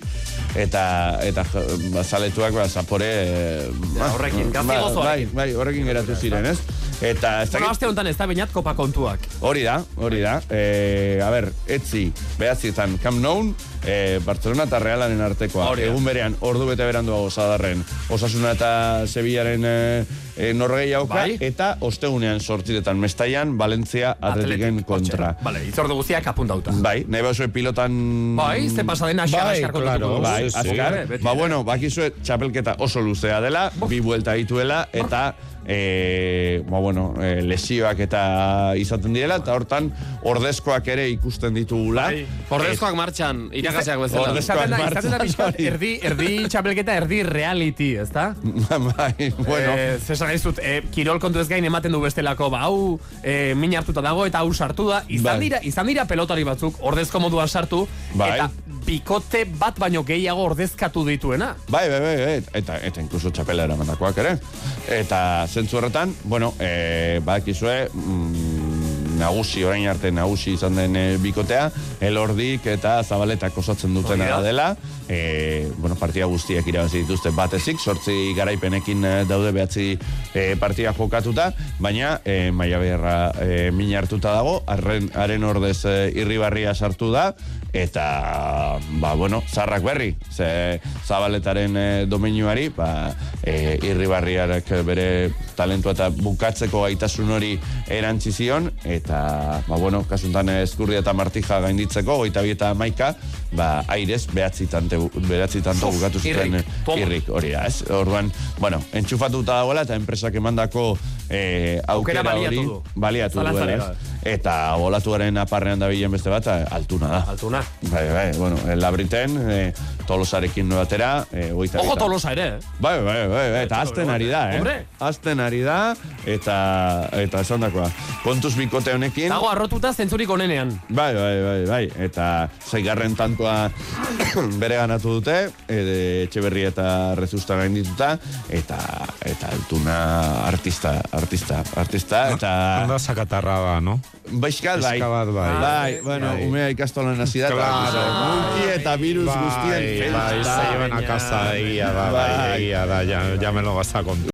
eta eta j- ba, zapore e, ba,
horrekin,
ba, bai, bai, horrekin geratu ziren, ez? Eta ez
Bueno,
dakit-
aste honetan ez da bainat kopa kontuak.
Hori da, hori da. E, a ber, etzi, behatzietan Camp Nou, e, Barcelona eta Realaren artekoa.
Hori.
Egun berean, ordu bete beranduago zadarren. Osasuna eta Sevillaren e, e, norgeiauka,
Bai.
eta ostegunean sortziretan Mestaian, Valentzia atletiken kontra.
Vale, itzordu guztiak apuntauta.
Bai, nahi bauzue pilotan...
Bai, ze pasa den Asian
bai,
askar dugu.
Bai.
Beti, beti.
Ba, bueno, bakizue txapelketa oso luzea dela, bi buelta dituela, eta e, ba, bueno, e, lesioak eta izaten direla, eta hortan ordezkoak ere ikusten ditugula.
Bai.
Ordezkoak martxan, irakasiak bezala.
Ordezkoak
da, izaten da
martxan,
erdi, erdi txapelketa, erdi reality, ezta?
bai, bueno.
Eh, zesan dizut, eh, kirol kontu ez gain ematen du bestelako, ba, hau, eh, min hartuta dago eta hau sartu da. Izan
Bai.
dira, izan dira pelotari batzuk, ordezko moduan sartu,
Bai.
eta bikote bat baino gehiago ordezkatu dituena.
Bai, bai, bai, bai, eta, eta inkluso txapela eramandakoak ere. Eta zentzu horretan, bueno, e, badakizue, mm, nagusi, orain arte nagusi izan den e, bikotea, elordik eta zabaletak osatzen dutena dela. E, bueno, partida guztiak irabazi dituzte batezik, sortzi garaipenekin e, daude behatzi e, partida jokatuta, baina e, maia beharra e, min hartuta dago, arren, haren ordez e, irribarria sartu da, eta, ba, bueno, zarrak berri, ze zabaletaren e, domeinuari, ba, e, irribarriarak bere talentua eta bukatzeko gaitasun hori erantzi zion, eta, ba, bueno, kasuntan eskurria eta martija gainditzeko, goita eta maika, ba, airez, behatzi tante, behatzi tanto bukatu zuten
irrik, toma.
irrik, hori da, ez? Orduan, bueno, entxufatuta dagoela eta enpresak emandako eh,
Aukera
aukera hori
du.
baliatu
gabe.
ez? Eta olatuaren aparrean dabilen beste bat, eh, altuna da.
Altuna.
Bai, bai, bueno, el labriten, eh, tolosarekin noatera, eh, goita
Ojo tolosa ere, eh?
Bai, bai, bai, bai, eta azten ari da, eh?
Hombre.
Azten ari da, eta, eta esan dakoa. Kontuz bikote honekin...
Dago arrotuta zentzurik onenean.
Bai, bai, bai, bai, eta zeigarren tantoa bere ganatu dute, ede, etxeberri eta rezusta gaindituta, eta, eta altuna artista, artista, artista, eta...
Onda sakatarra ba, no?
Baixkal, bai.
Bat, bai.
Bai, bueno,
Bai.
umea ikastolan hasi da,
Claro,
mulki eta virus
Bai,
guztien
bai, se llevan a casa, egia da, bai, egia da, ja, ja me lo vas a contar.